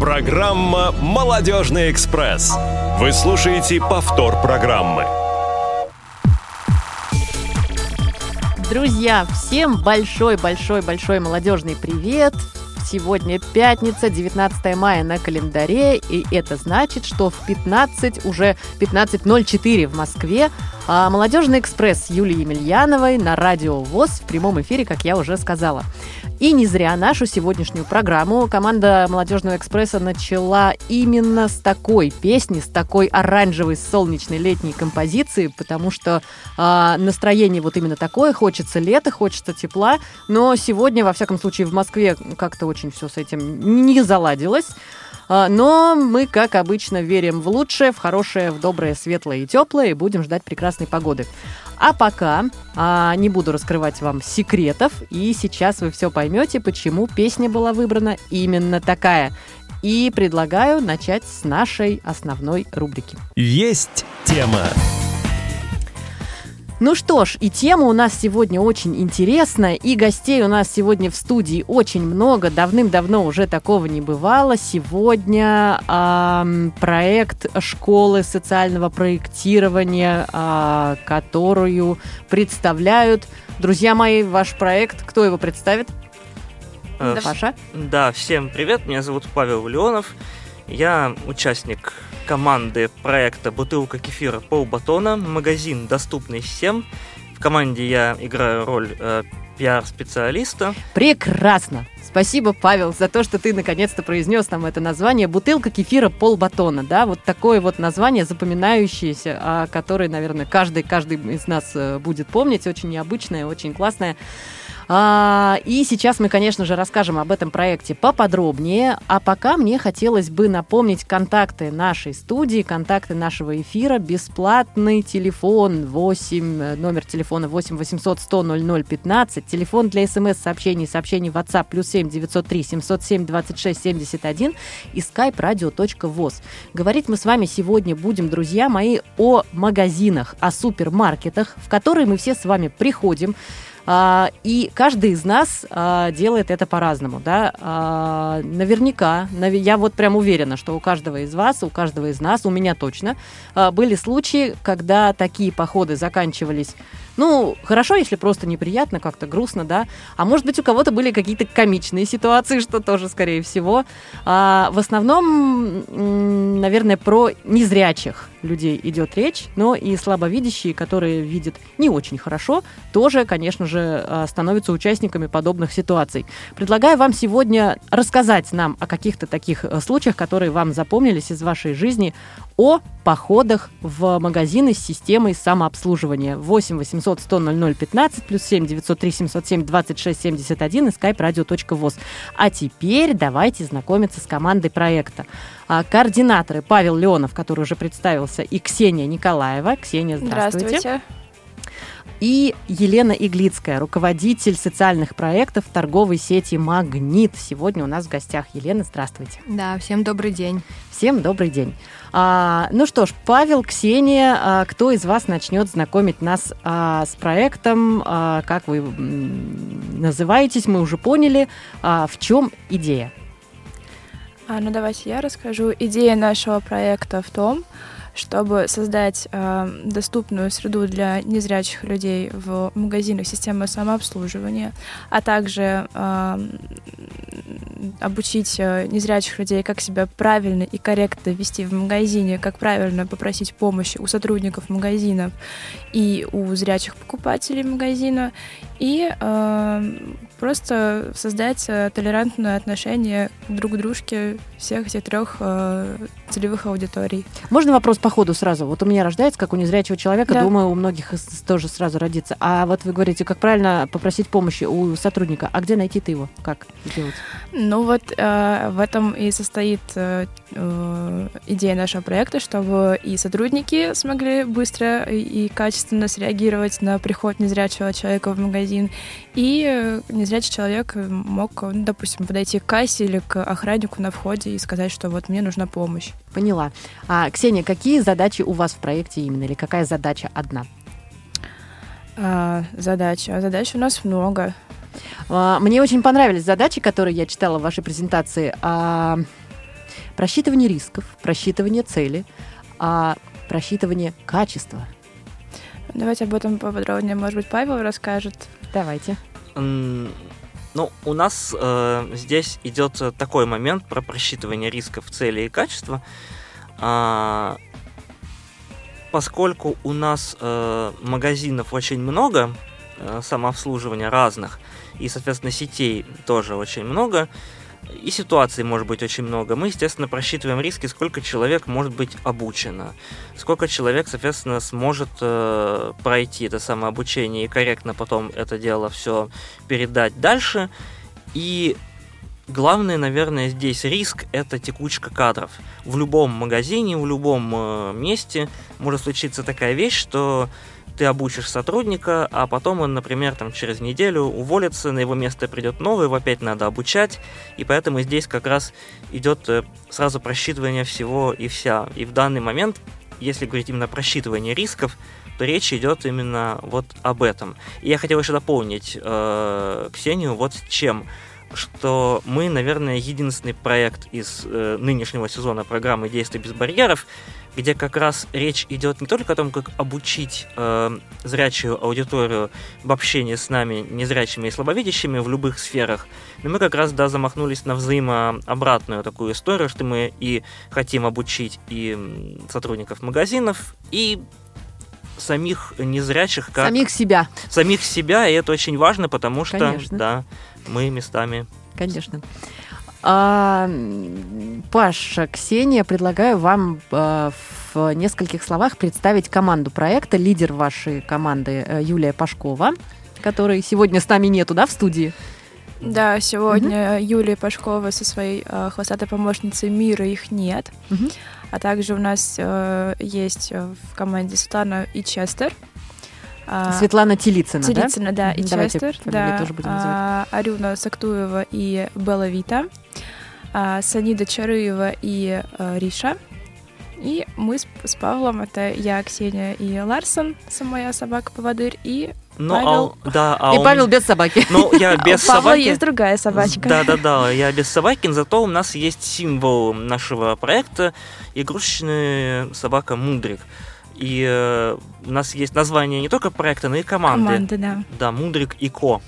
Программа «Молодежный экспресс». Вы слушаете повтор программы. Друзья, всем большой-большой-большой молодежный привет! Сегодня пятница, 19 мая на календаре, и это значит, что в 15, уже 15.04 в Москве, а Молодежный экспресс Юлии Емельяновой на радио ВОЗ в прямом эфире, как я уже сказала. И не зря нашу сегодняшнюю программу команда Молодежного экспресса начала именно с такой песни, с такой оранжевой солнечной летней композиции, потому что э, настроение вот именно такое, хочется лета, хочется тепла, но сегодня, во всяком случае, в Москве как-то очень все с этим не заладилось. Но мы, как обычно, верим в лучшее, в хорошее, в доброе, светлое и теплое, и будем ждать прекрасной погоды. А пока а, не буду раскрывать вам секретов, и сейчас вы все поймете, почему песня была выбрана именно такая. И предлагаю начать с нашей основной рубрики. Есть тема. Ну что ж, и тема у нас сегодня очень интересная, и гостей у нас сегодня в студии очень много. Давным-давно уже такого не бывало. Сегодня э, проект школы социального проектирования, э, которую представляют, друзья мои, ваш проект. Кто его представит? Э, Паша? Да, всем привет, меня зовут Павел Леонов. Я участник команды проекта «Бутылка кефира полбатона», магазин, доступный всем. В команде я играю роль э, пиар-специалиста. Прекрасно! Спасибо, Павел, за то, что ты наконец-то произнес нам это название. Бутылка кефира полбатона, да, вот такое вот название запоминающееся, о которое, наверное, каждый, каждый из нас э, будет помнить. Очень необычное, очень классное. А, и сейчас мы, конечно же, расскажем об этом проекте поподробнее. А пока мне хотелось бы напомнить контакты нашей студии, контакты нашего эфира. Бесплатный телефон 8, номер телефона 8 800 100 00 15. Телефон для смс-сообщений, сообщений WhatsApp плюс 7 903 707 26 71 и skype radio.voz. Говорить мы с вами сегодня будем, друзья мои, о магазинах, о супермаркетах, в которые мы все с вами приходим, и каждый из нас а, делает это по-разному. Да? А, наверняка, я вот прям уверена, что у каждого из вас, у каждого из нас, у меня точно, были случаи, когда такие походы заканчивались ну, хорошо, если просто неприятно, как-то грустно, да. А может быть, у кого-то были какие-то комичные ситуации, что тоже, скорее всего. А, в основном, наверное, про незрячих людей идет речь, но и слабовидящие, которые видят не очень хорошо, тоже, конечно же, а, становятся участниками подобных ситуаций. Предлагаю вам сегодня рассказать нам о каких-то таких э, случаях, которые вам запомнились из вашей жизни, о походах в магазины с системой самообслуживания. 8 800 100 00 15 плюс 7 903 707 26 71 и skype radio.voz. А теперь давайте знакомиться с командой проекта. А, координаторы Павел Леонов, который уже представился, и Ксения Николаева. Ксения, здравствуйте. Здравствуйте. И Елена Иглицкая, руководитель социальных проектов торговой сети «Магнит». Сегодня у нас в гостях. Елена, здравствуйте. Да, всем добрый день. Всем добрый день. А, ну что ж, Павел, Ксения, а, кто из вас начнет знакомить нас а, с проектом? А, как вы называетесь, мы уже поняли. А, в чем идея? А, ну давайте я расскажу. Идея нашего проекта в том, чтобы создать э, доступную среду для незрячих людей в магазинах системы самообслуживания, а также э, обучить э, незрячих людей, как себя правильно и корректно вести в магазине, как правильно попросить помощи у сотрудников магазинов и у зрячих покупателей магазина, и э, просто создать э, толерантное отношение друг к дружке всех этих трех э, целевых аудиторий. Можно вопрос по ходу сразу? Вот у меня рождается, как у незрячего человека, да. думаю, у многих тоже сразу родится. А вот вы говорите, как правильно попросить помощи у сотрудника, а где найти-то его? Как делать? Ну вот э, в этом и состоит э, э, идея нашего проекта, чтобы и сотрудники смогли быстро и качественно среагировать на приход незрячего человека в магазин, и э, незрячий человек мог, ну, допустим, подойти к кассе или к охраннику на входе и сказать, что вот мне нужна помощь. Поняла. А, Ксения, какие задачи у вас в проекте именно, или какая задача одна? А, задача. Задач у нас много. А, мне очень понравились задачи, которые я читала в вашей презентации. А, Просчитывание рисков, просчитывание цели, а просчитывание качества. Давайте об этом поподробнее, может быть, Павел расскажет. Давайте. Ну, у нас э, здесь идет такой момент про просчитывание рисков, цели и качества. А, поскольку у нас э, магазинов очень много, э, самообслуживания разных, и, соответственно, сетей тоже очень много, и ситуаций может быть очень много. Мы, естественно, просчитываем риски, сколько человек может быть обучено, сколько человек, соответственно, сможет э, пройти это самое обучение и корректно потом это дело все передать дальше. И главное, наверное, здесь риск – это текучка кадров. В любом магазине, в любом э, месте может случиться такая вещь, что ты обучишь сотрудника, а потом он, например, там через неделю уволится, на его место придет новый, его опять надо обучать, и поэтому здесь как раз идет э, сразу просчитывание всего и вся. И в данный момент, если говорить именно про просчитывание рисков, то речь идет именно вот об этом. И я хотел еще дополнить э, Ксению вот с чем что мы, наверное, единственный проект из э, нынешнего сезона программы «Действия без барьеров», где как раз речь идет не только о том, как обучить э, зрячую аудиторию в общении с нами, незрячими и слабовидящими в любых сферах, но мы как раз, да, замахнулись на взаимообратную такую историю, что мы и хотим обучить и сотрудников магазинов, и самих незрячих, как Самих себя, самих себя, и это очень важно, потому что, Конечно. да, мы местами конечно. А, Паша, Ксения, предлагаю вам а, в нескольких словах представить команду проекта. Лидер вашей команды э, Юлия Пашкова, которой сегодня с нами нету, да, в студии? Да, сегодня Юлия Пашкова со своей э, хвостатой помощницей Мира их нет. Мгм. А также у нас э, есть э, в команде Светлана и Честер. А, Светлана Телицына, да? Телицына, да, и давайте Честер. Да, тоже будем называть. а, Арюна Сактуева и Белла Вита. а, Санида Чарыева и э, Риша. И мы с, с Павлом, это я, Ксения и Ларсон, моя собака-поводырь, и Ну, Павел. а, да, а И он- Павел без собаки. Ну, я без у Павла собаки. есть другая собачка. Да, да, да, я без собаки, зато у нас есть символ нашего проекта игрушечная собака Мудрик. И э, у нас есть название не только проекта, но и команды. Команда, да. Да, Мудрик и Ко.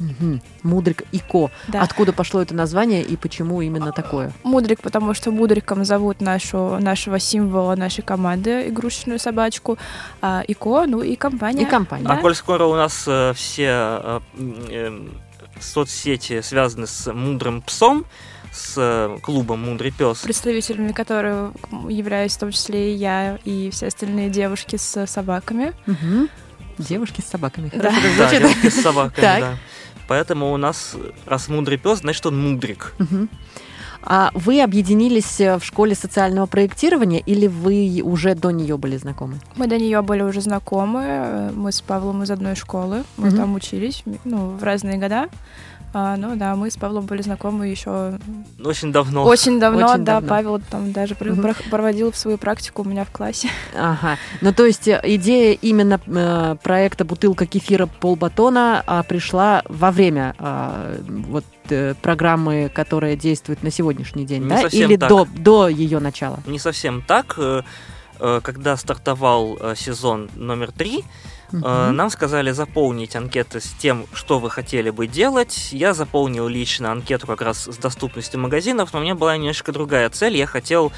Мгм. Мудрик и Ко. да. Откуда пошло это название и почему именно такое? Мудрик, потому что Мудриком зовут нашу, нашего символа нашей команды, игрушечную собачку, а Ико, ну и компания. И компания. А Да. коль скоро у нас э, все э, э, соцсети связаны с мудрым псом, с э, клубом Мудрый пес. представителями которой являюсь в том числе и я, и все остальные девушки с собаками. Мгм. Девушки с собаками. Да. Хорошо, Да, девушки с собаками, Так. да. Поэтому у нас, раз мудрый пес, значит он мудрик. Мгм. А вы объединились э, в школе социального проектирования или вы уже до нее были знакомы? Мы до нее были уже знакомы. э, Мы с Павлом из одной школы. Мы Мгм. там учились, ну, в разные года. А, ну да, мы с Павлом были знакомы еще Очень давно. очень давно. очень да, давно. Павел там даже прох- проводил свою практику у меня в классе. Ага. Ну, то есть э, идея именно э, проекта «Бутылка кефира полбатона» а, пришла во время а, вот э, программы, которая действует на сегодняшний день, Не да? Или так. до, до ее начала? Не совсем так. Э, э, Когда стартовал э, сезон номер три, Мгм. нам сказали заполнить анкеты с тем, что вы хотели бы делать. Я заполнил лично анкету как раз с доступностью магазинов, но у меня была немножко другая цель. Я хотел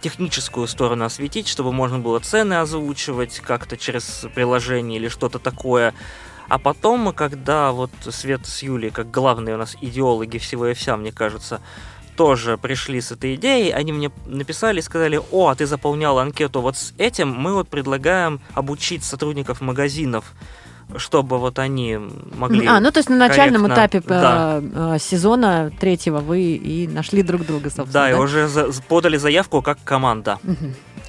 техническую сторону осветить, чтобы можно было цены озвучивать как-то через приложение или что-то такое. А потом, когда вот Свет с Юлей, как главные у нас идеологи всего и вся, мне кажется, тоже пришли с этой идеей, они мне написали и сказали, о, а ты заполнял анкету вот с этим, мы вот предлагаем обучить сотрудников магазинов, чтобы вот они могли... А, ну то есть на начальном корректно, этапе э, да. э, сезона третьего вы и нашли друг друга, собственно. Да, и уже за- подали заявку как команда.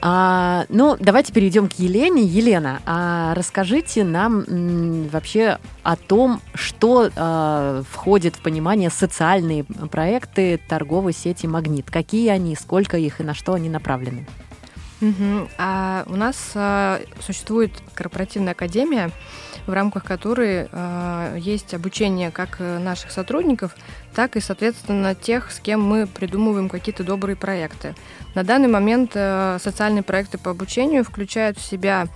А, ну, давайте перейдем к Елене. Елена, а расскажите нам м, вообще о том, что а, входит в понимание социальные проекты торговой сети «Магнит». Какие они, сколько их и на что они направлены? Мгм. А у нас а, существует корпоративная академия, в рамках которой а, есть обучение как э, наших сотрудников, так и, соответственно, тех, с кем мы придумываем какие-то добрые проекты. На данный момент э, социальные проекты по обучению включают в себя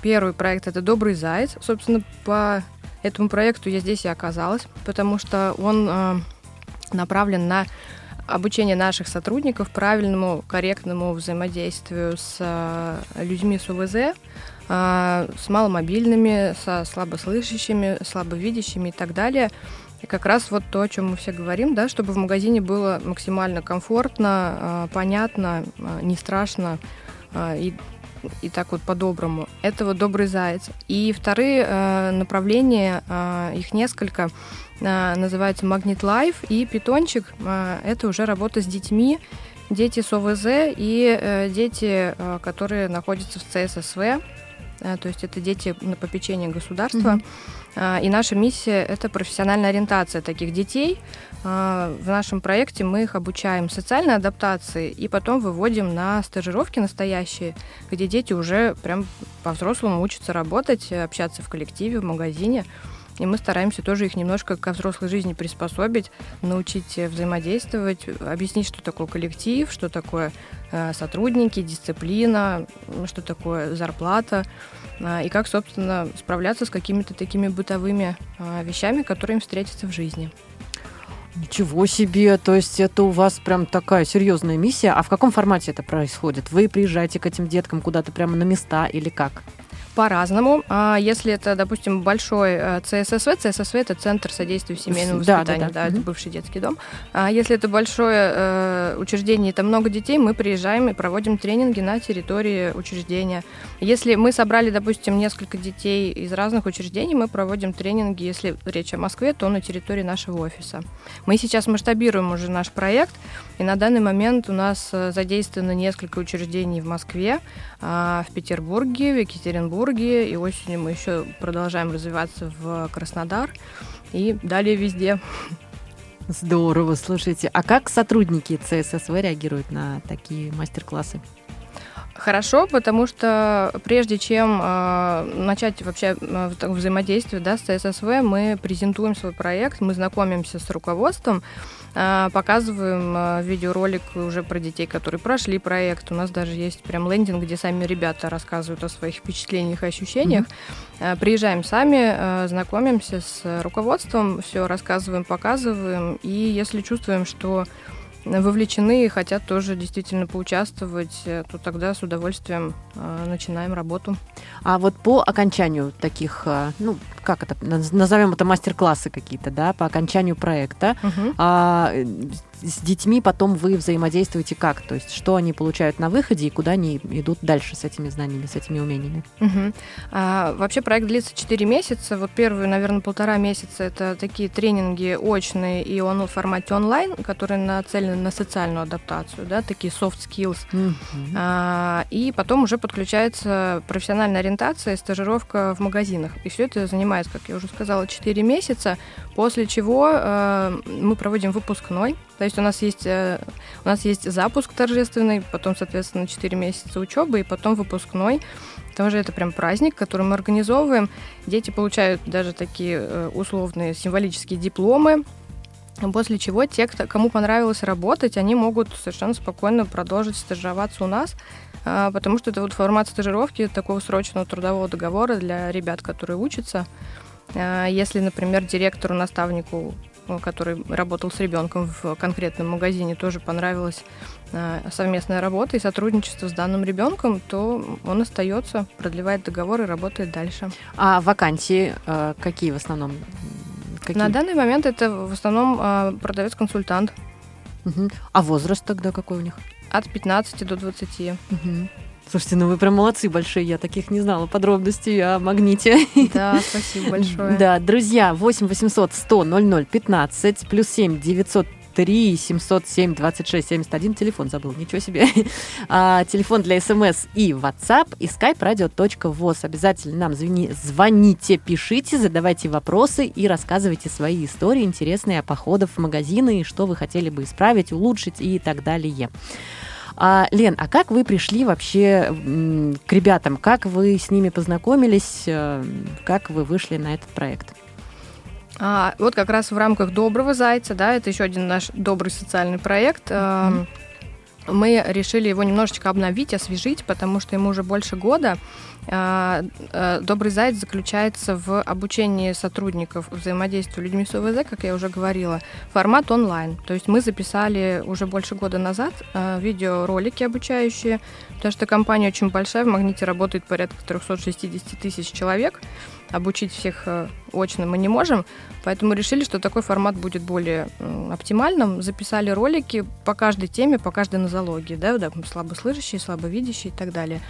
первый проект это Добрый заяц. Собственно, по этому проекту я здесь и оказалась, потому что он э, направлен на обучение наших сотрудников правильному, корректному взаимодействию с э, людьми с УВЗ, э, с маломобильными, со слабослышащими, слабовидящими и так далее. И как раз вот то, о чем мы все говорим, да, чтобы в магазине было максимально комфортно, э, понятно, э, не страшно и и так вот по-доброму. Это вот добрый заяц. И вторые направления, их несколько, называются Магнит Лайф и Питончик. Это уже работа с детьми, дети с ОВЗ и э, дети, которые находятся в ЦССВ. То есть это дети на попечении государства. Э, И наша миссия – это профессиональная ориентация таких детей. Э, В нашем проекте мы их обучаем социальной адаптации и потом выводим на стажировки настоящие, где дети уже прям по-взрослому учатся работать, общаться в коллективе, в магазине. И мы стараемся тоже их немножко ко взрослой жизни приспособить, научить э, взаимодействовать, объяснить, что такое коллектив, что такое э, сотрудники, дисциплина, что такое зарплата, а, и как, собственно, справляться с какими-то такими бытовыми вещами, которые им встретятся в жизни. Ничего себе! То есть это у вас прям такая серьезная миссия. А в каком формате это происходит? Вы приезжаете к этим деткам куда-то прямо на места или как? По-разному. А Если это, допустим, большой э, ЦССВ, ЦССВ это Центр содействия семейному Да, да, воспитанию, да. да, это бывший детский дом. А Если это большое э, учреждение, там много детей, мы приезжаем и проводим тренинги на территории учреждения. Если мы собрали, допустим, несколько детей из разных учреждений, мы проводим тренинги, если речь о Москве, то на территории нашего офиса. Мы сейчас масштабируем уже наш проект, и на данный момент у нас э, задействовано несколько учреждений в Москве, а, в Петербурге, в Екатеринбурге, и осенью мы еще продолжаем развиваться в Краснодар и далее везде. Здорово, слушайте. А как сотрудники ЦССВ реагируют на такие мастер-классы? Хорошо, потому что прежде чем э, начать вообще э, взаимодействие да, с ЦССВ, мы презентуем свой проект, мы знакомимся с руководством, э, показываем э, видеоролик уже про детей, которые прошли проект. У нас даже есть прям лендинг, где сами ребята рассказывают о своих впечатлениях и ощущениях. Э, Приезжаем сами, э, знакомимся с руководством, все рассказываем, показываем. И если чувствуем, что вовлечены и хотят тоже действительно поучаствовать, э, то тогда с удовольствием э, начинаем работу. А вот по окончанию таких, а, ну, как это, наз- назовем это мастер-классы какие-то, да, по окончанию проекта, а, э, с детьми потом вы взаимодействуете как? То есть что они получают на выходе и куда они идут дальше с этими знаниями, с этими умениями? Мгм. А, вообще проект длится 4 месяца. Вот первые, наверное, полтора месяца это такие тренинги очные и он в формате онлайн, которые нацелены на социальную адаптацию, да, такие soft skills. Мгм. А, и потом уже подключается профессиональная ориентация и стажировка в магазинах. И все это занимает, как я уже сказала, 4 месяца, после чего э, мы проводим выпускной. То есть у нас есть, э, у нас есть запуск торжественный, потом, соответственно, 4 месяца учебы и потом выпускной. Тоже это прям праздник, который мы организовываем. Дети получают даже такие э, условные символические дипломы, После чего те, кто, кому понравилось работать, они могут совершенно спокойно продолжить стажироваться у нас, а, потому что это вот формат стажировки такого срочного трудового договора для ребят, которые учатся. Если, например, директору, наставнику, который работал с ребенком в конкретном магазине, тоже понравилась а, совместная работа и сотрудничество с данным ребенком, то он остается, продлевает договор и работает дальше. А вакансии э, какие в основном? Какие? На данный момент это в основном продавец-консультант Мгм. А возраст тогда какой у них? от 15 до 20. Мгм. Слушайте, ну вы прям молодцы большие, я таких не знала подробностей о магните. Да, спасибо большое. Да, друзья, 8 800 100 00 15, плюс 7 903 707 26 71, телефон забыл, ничего себе. А, телефон для смс и WhatsApp и skype radio.voz. Обязательно нам звони- звоните, пишите, задавайте вопросы и рассказывайте свои истории интересные о походах в магазины, и что вы хотели бы исправить, улучшить и так далее. А, Лен, а как вы пришли вообще к ребятам? Как вы с ними познакомились? Э, Как вы вышли на этот проект? А, вот как раз в рамках Доброго Зайца, да, это еще один наш добрый социальный проект. эм, Мы решили его немножечко обновить, освежить, потому что ему уже больше года. А, э, Добрый Заяц заключается в обучении сотрудников взаимодействию людьми с ОВЗ, как я уже говорила, формат онлайн. То есть мы записали уже больше года назад э, видеоролики обучающие, потому что компания очень большая, в Магните работает порядка 360 тысяч человек. Обучить всех э, очно мы не можем, поэтому решили, что такой формат будет более оптимальным. Записали ролики по каждой теме, по каждой нозологии, да, да, слабослышащие, слабовидящие и так далее.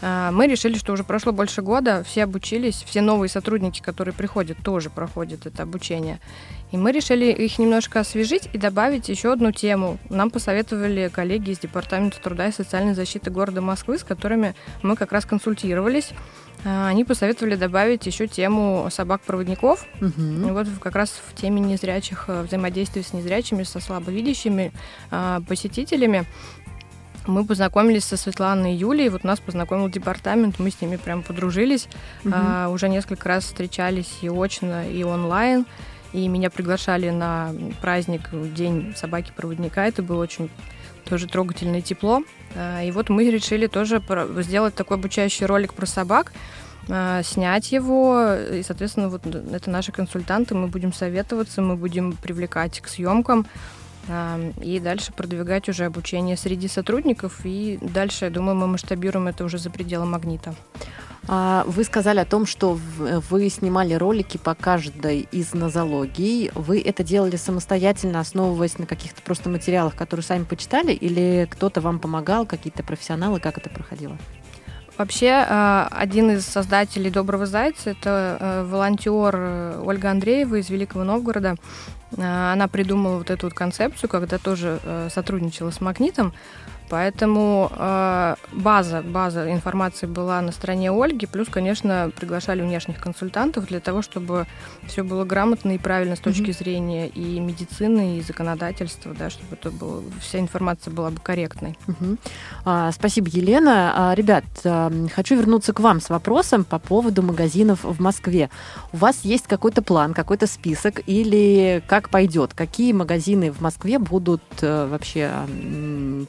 А, Мы решили, что уже прошло больше года, все обучились, все новые сотрудники, которые приходят, тоже проходят это обучение. И мы решили их немножко освежить и добавить еще одну тему. Нам посоветовали коллеги из Департамента труда и социальной защиты города Москвы, с которыми мы как раз консультировались. А, Они посоветовали добавить еще тему собак-проводников. Мгм. И вот как раз в теме незрячих, э, взаимодействия с незрячими, со слабовидящими а, посетителями мы познакомились со Светланой и Юлей. Вот нас познакомил департамент, мы с ними прям подружились. Мгм. А, уже несколько раз встречались и очно, и онлайн. И меня приглашали на праздник День собаки-проводника. Это было очень тоже трогательное тепло. А, И вот мы решили тоже сделать такой обучающий ролик про собак, а, снять его. И, соответственно, вот это наши консультанты. Мы будем советоваться, мы будем привлекать к съемкам и дальше продвигать уже обучение среди сотрудников. И дальше, я думаю, мы масштабируем это уже за пределы магнита. А, Вы сказали о том, что вы снимали ролики по каждой из нозологий. Вы это делали самостоятельно, основываясь на каких-то просто материалах, которые сами почитали, или кто-то вам помогал, какие-то профессионалы, как это проходило? Вообще, э, один из создателей «Доброго зайца» — это э, волонтер э, Ольга Андреева из Великого Новгорода. Она придумала вот эту вот концепцию, когда тоже сотрудничала с «Магнитом». Поэтому э, база, база информации была на стороне Ольги, плюс, конечно, приглашали внешних консультантов для того, чтобы все было грамотно и правильно с точки зрения и медицины, и законодательства, да, чтобы это было, вся информация была бы корректной. Мгм. А, Спасибо, Елена. А, Ребят, а, хочу вернуться к вам с вопросом по поводу магазинов в Москве. У вас есть какой-то план, какой-то список или как пойдет? Какие магазины в Москве будут э, вообще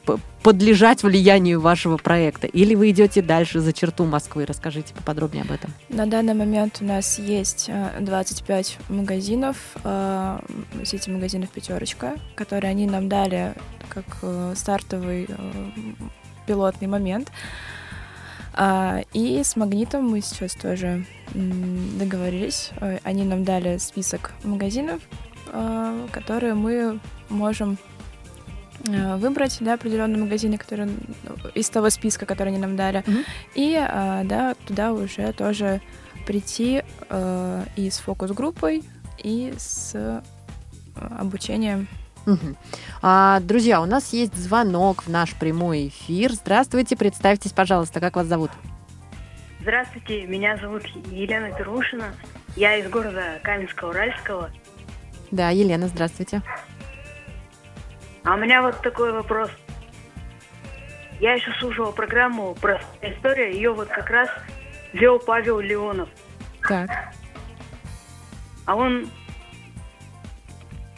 п- подлежать влиянию вашего проекта? Или вы идете дальше за черту Москвы? Расскажите поподробнее об этом. На данный момент у нас есть э, 25 магазинов, э, сети магазинов «Пятерочка», которые они нам дали как э, стартовый э, пилотный момент. А, И с «Магнитом» мы сейчас тоже договорились. Э, Они нам дали список магазинов, э, которые мы можем э, выбрать, да, определенные магазины, которые из того списка, который они нам дали, Мгм. и а, да, туда уже тоже прийти э, и с фокус-группой, и с э, обучением. А, Друзья, у нас есть звонок в наш прямой эфир. Здравствуйте, представьтесь, пожалуйста, как вас зовут? Здравствуйте, меня зовут Елена Перушина. Я из города Каменска-Уральского. Да, Елена, здравствуйте. А у меня вот такой вопрос. Я еще слушала программу про историю, ее вот как раз вел Павел Леонов. Так. А он,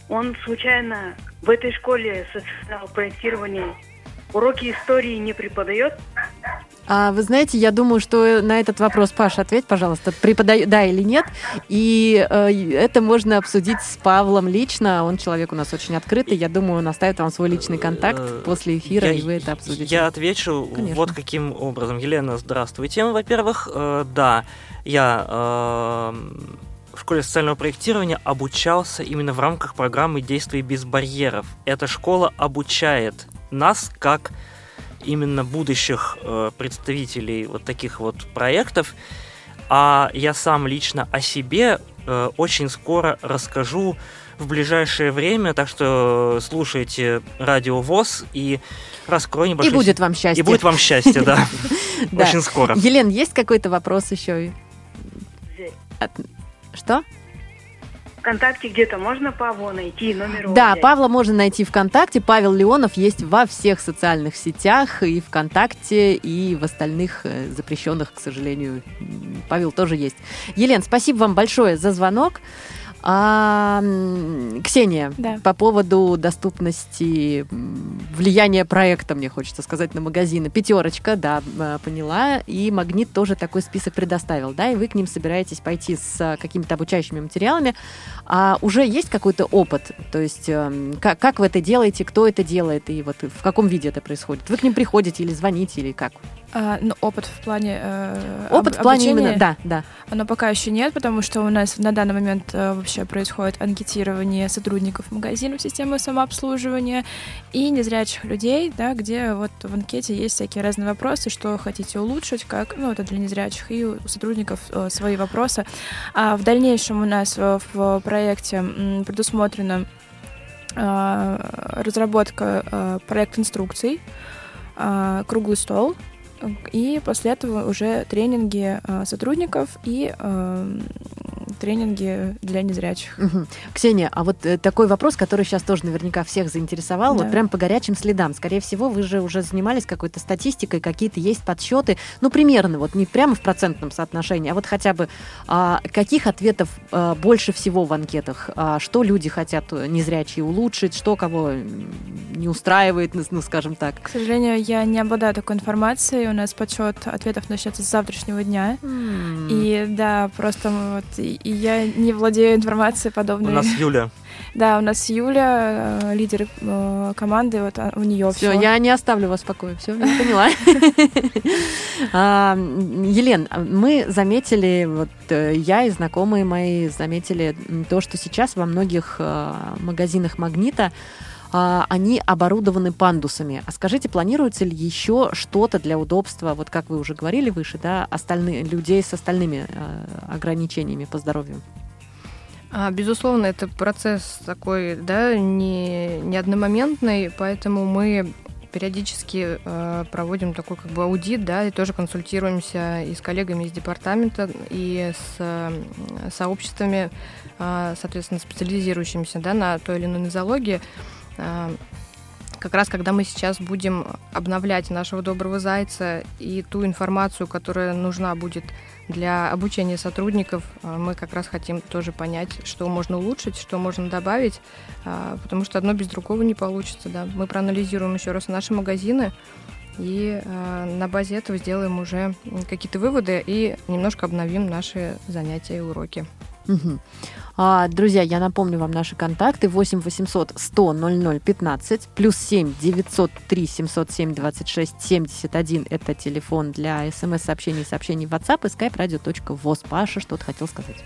он случайно в этой школе социального проектирования уроки истории не преподает? А вы знаете, я думаю, что на этот вопрос, Паша, ответь, пожалуйста, преподаю, да или нет. И э, это можно обсудить с Павлом лично. Он человек у нас очень открытый. Я думаю, он оставит вам свой личный контакт Э, после эфира, я- и вы это обсудите. Я отвечу Конечно. вот каким образом. Елена, здравствуйте. Во-первых, э, да, я э, в школе социального проектирования обучался именно в рамках программы «Действий без барьеров». Эта школа обучает нас как именно будущих э, представителей вот таких вот проектов. А я сам лично о себе э, очень скоро расскажу в ближайшее время, так что слушайте радио ВОЗ и раскрою И небольшой будет вам счастье. и будет вам счастье, да. Очень скоро. Елен, есть какой-то вопрос еще? Что? ВКонтакте где-то можно Павла найти, номер Да, взять? Павла можно найти ВКонтакте. Павел Леонов есть во всех социальных сетях, и ВКонтакте, и в остальных э, запрещенных, к сожалению. Павел тоже есть. Елен, спасибо вам большое за звонок. А, Ксения, Да. по поводу доступности влияния проекта, мне хочется сказать, на магазины. Пятерочка, да, м, поняла. И Магнит тоже такой список предоставил, да, и вы к ним собираетесь пойти с а, какими-то обучающими материалами. А уже есть какой-то опыт? То есть эм, как, как вы это делаете, кто это делает, и вот в каком виде это происходит? Вы к ним приходите или звоните, или как? А, ну, опыт в плане э, Опыт об- в плане обучения, именно, да, да. Оно пока еще нет, потому что у нас на данный момент э, вообще происходит анкетирование сотрудников магазинов системы самообслуживания и незрячих людей, да, где вот в анкете есть всякие разные вопросы, что хотите улучшить, как, ну, это для незрячих, и у сотрудников э, свои вопросы. А в дальнейшем у нас э, в проекте м, предусмотрена э, разработка э, проект инструкций, э, круглый стол, и после этого уже тренинги э, сотрудников и э, тренинги для незрячих. Мгм. Ксения, а вот э, такой вопрос, который сейчас тоже наверняка всех заинтересовал, Да. вот прям по горячим следам. Скорее всего, вы же уже занимались какой-то статистикой, какие-то есть подсчеты, ну, примерно, вот не прямо в процентном соотношении, а вот хотя бы а, каких ответов а, больше всего в анкетах? А, что люди хотят незрячие улучшить, что кого не устраивает, ну, ну, скажем так? К сожалению, я не обладаю такой информацией. У нас подсчет ответов начнется с завтрашнего дня. И И да, просто мы вот и, и я не владею информацией У подобной. нас Юля. Да, у нас Юля, э, лидер э, команды, вот а, у нее все, все. я не оставлю вас в покое. Все, я поняла. А, Елен, мы заметили, вот э, я и знакомые мои заметили то, что сейчас во многих магазинах Магнита они оборудованы пандусами. А скажите, планируется ли еще что-то для удобства, вот как вы уже говорили выше, да, остальных людей с остальными э, ограничениями по здоровью? А, Безусловно, это процесс такой, да, не, не одномоментный, поэтому мы периодически э, проводим такой как бы аудит, да, и тоже консультируемся и с коллегами из департамента, и с э, сообществами, э, соответственно, специализирующимися, да, на той или иной нозологии. Э, как раз когда мы сейчас будем обновлять нашего доброго зайца и ту информацию, которая нужна будет для обучения сотрудников, а, мы как раз хотим тоже понять, что можно улучшить, что можно добавить, а, потому что одно без другого не получится. Да. Мы проанализируем еще раз наши магазины и на базе этого сделаем уже какие-то выводы и немножко обновим наши занятия и уроки. Мгм. А, друзья, я напомню вам наши контакты 8 800 100 00 15 плюс 7 903 707 26 71 это телефон для смс-сообщений сообщений в WhatsApp и skype radio.voz. Паша что-то хотел сказать.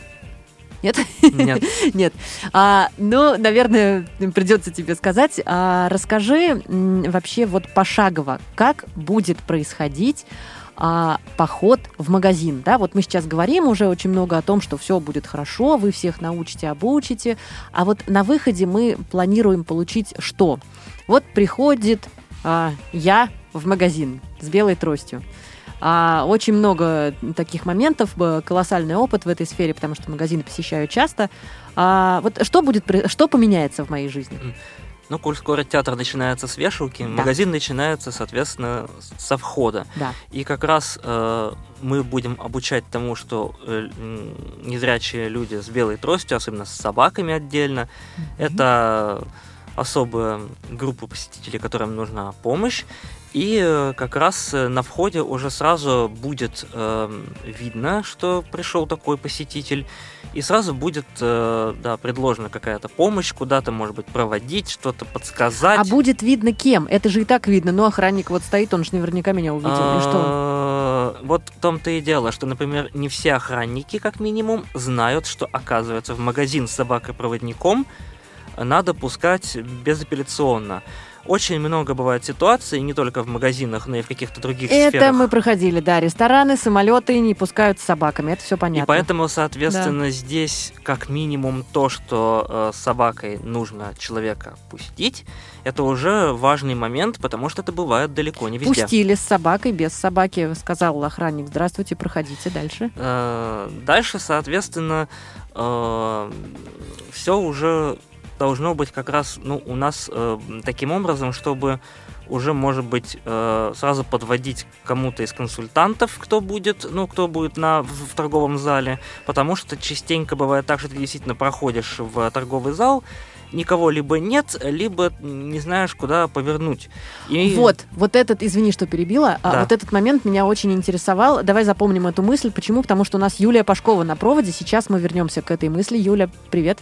Нет? Нет. Нет. А, ну, наверное, придется тебе сказать. А, расскажи м, вообще вот пошагово, как будет происходить а, поход в магазин. Да? Вот мы сейчас говорим уже очень много о том, что все будет хорошо, вы всех научите, обучите. А вот на выходе мы планируем получить что? Вот приходит а, я в магазин с белой тростью. А, очень много таких моментов, колоссальный опыт в этой сфере, потому что магазины посещаю часто. А, вот что будет, что поменяется в моей жизни? Ну, коль скоро театр начинается с вешалки, Да. магазин начинается, соответственно, со входа. Да. И как раз э, мы будем обучать тому, что э, незрячие люди с белой тростью, особенно с собаками отдельно, это особая группа посетителей, которым нужна помощь. И э, как раз э, на входе уже сразу будет э, видно, что пришел такой посетитель, и сразу будет э, да, предложена какая-то помощь, куда-то, может быть, проводить, что-то подсказать. А будет видно кем? Это же и так видно. Ну, охранник вот стоит, он же наверняка меня увидел. И что? А, Вот в том-то и дело, что, например, не все охранники, как минимум, знают, что, оказывается, в магазин с собакой-проводником надо пускать безапелляционно. Очень много бывает ситуаций, не только в магазинах, но и в каких-то других Это сферах. мы проходили, да. Рестораны, самолеты не пускают с собаками. Это все понятно. И поэтому, соответственно, здесь как минимум то, что э, с собакой нужно человека пустить, это уже важный момент, потому что это бывает далеко не везде. Пустили с собакой, без собаки, сказал охранник. Здравствуйте, проходите дальше. Э, Дальше, соответственно, все уже должно быть как раз ну, у нас э, таким образом, чтобы уже, может быть, э, сразу подводить кому-то из консультантов, кто будет, ну, кто будет на, в, в торговом зале, потому что частенько бывает так, что ты действительно проходишь в торговый зал, никого либо нет, либо не знаешь, куда повернуть. И... Вот, вот этот, извини, что перебила, а Да. вот этот момент меня очень интересовал. Давай запомним эту мысль. Почему? Потому что у нас Юлия Пашкова на проводе. Сейчас мы вернемся к этой мысли. Юля, привет.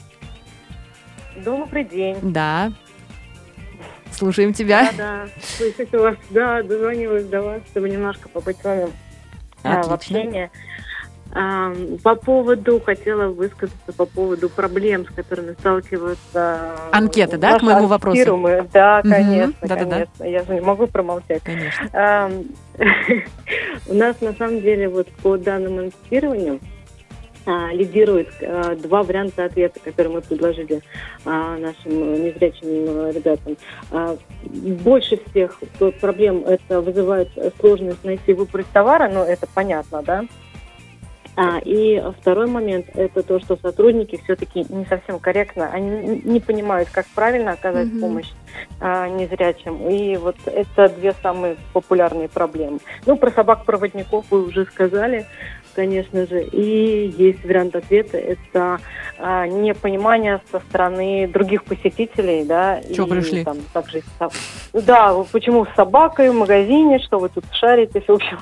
Добрый день. Да. Слушаем тебя. Да, да. Вас. Да, дозвонилась до вас, чтобы немножко побыть с вами а, в Отлично. общении. А, По поводу, хотела высказаться по поводу проблем, с которыми сталкиваются Анкеты, да, к моему вопросу? Да, конечно, да-да-да. конечно. Я же не могу промолчать. Конечно. А, У нас на самом деле вот по данным анкетированию а, лидирует а, два варианта ответа, которые мы предложили а, нашим э, незрячим э, ребятам. А, Больше всех проблем это вызывает сложность найти выбрать товара, но это понятно, да? А, и второй момент это то, что сотрудники все-таки не совсем корректно, они не понимают, как правильно оказать Мгм. помощь а, незрячим. И вот это две самые популярные проблемы. Ну, про собак-проводников вы уже сказали, конечно же. И есть вариант ответа, это а, непонимание со стороны других посетителей, да. Чё и пришли? Там, также, соб- да, почему с собакой в магазине, что вы тут шаритесь, в общем,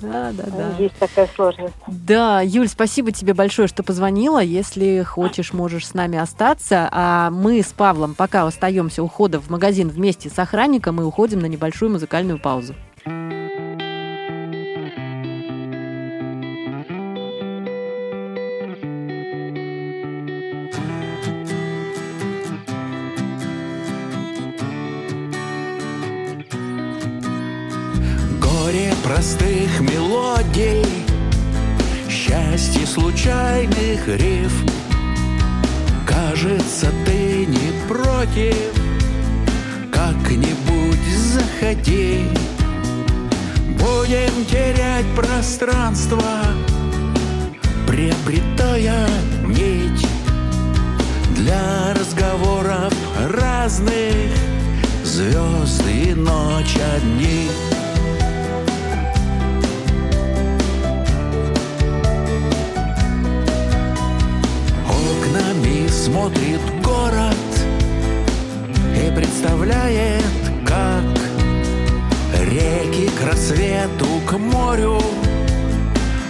Да, да, да. есть такая сложность. Да, Юль, спасибо тебе большое, что позвонила. Если хочешь, можешь с нами остаться. А мы с Павлом пока остаемся у входа в магазин вместе с охранником и уходим на небольшую музыкальную паузу. Простых мелодий Счастье случайных рифм Кажется, ты не против Как-нибудь заходи. Будем терять пространство Приобретая нить Для разговоров разных. Звезд и ночь одни смотрит город И представляет, как Реки к рассвету, к морю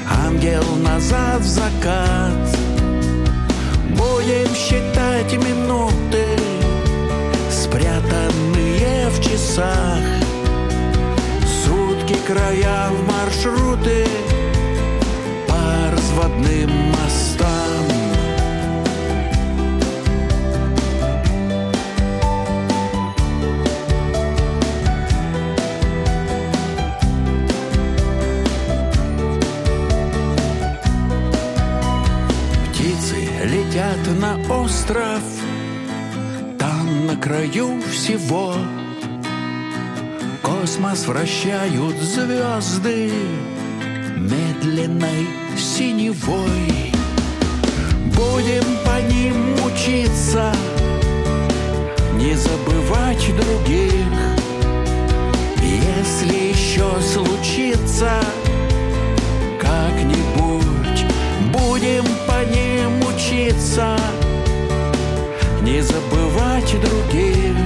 Ангел назад в закат. Будем считать минуты Спрятанные в часах. Сутки края в маршруты По разводным мостам остров Там на краю всего. Космос вращают звезды Медленной синевой. Будем по ним учиться Не забывать других. Если еще случится Как-нибудь Будем по ним учиться Не забывать других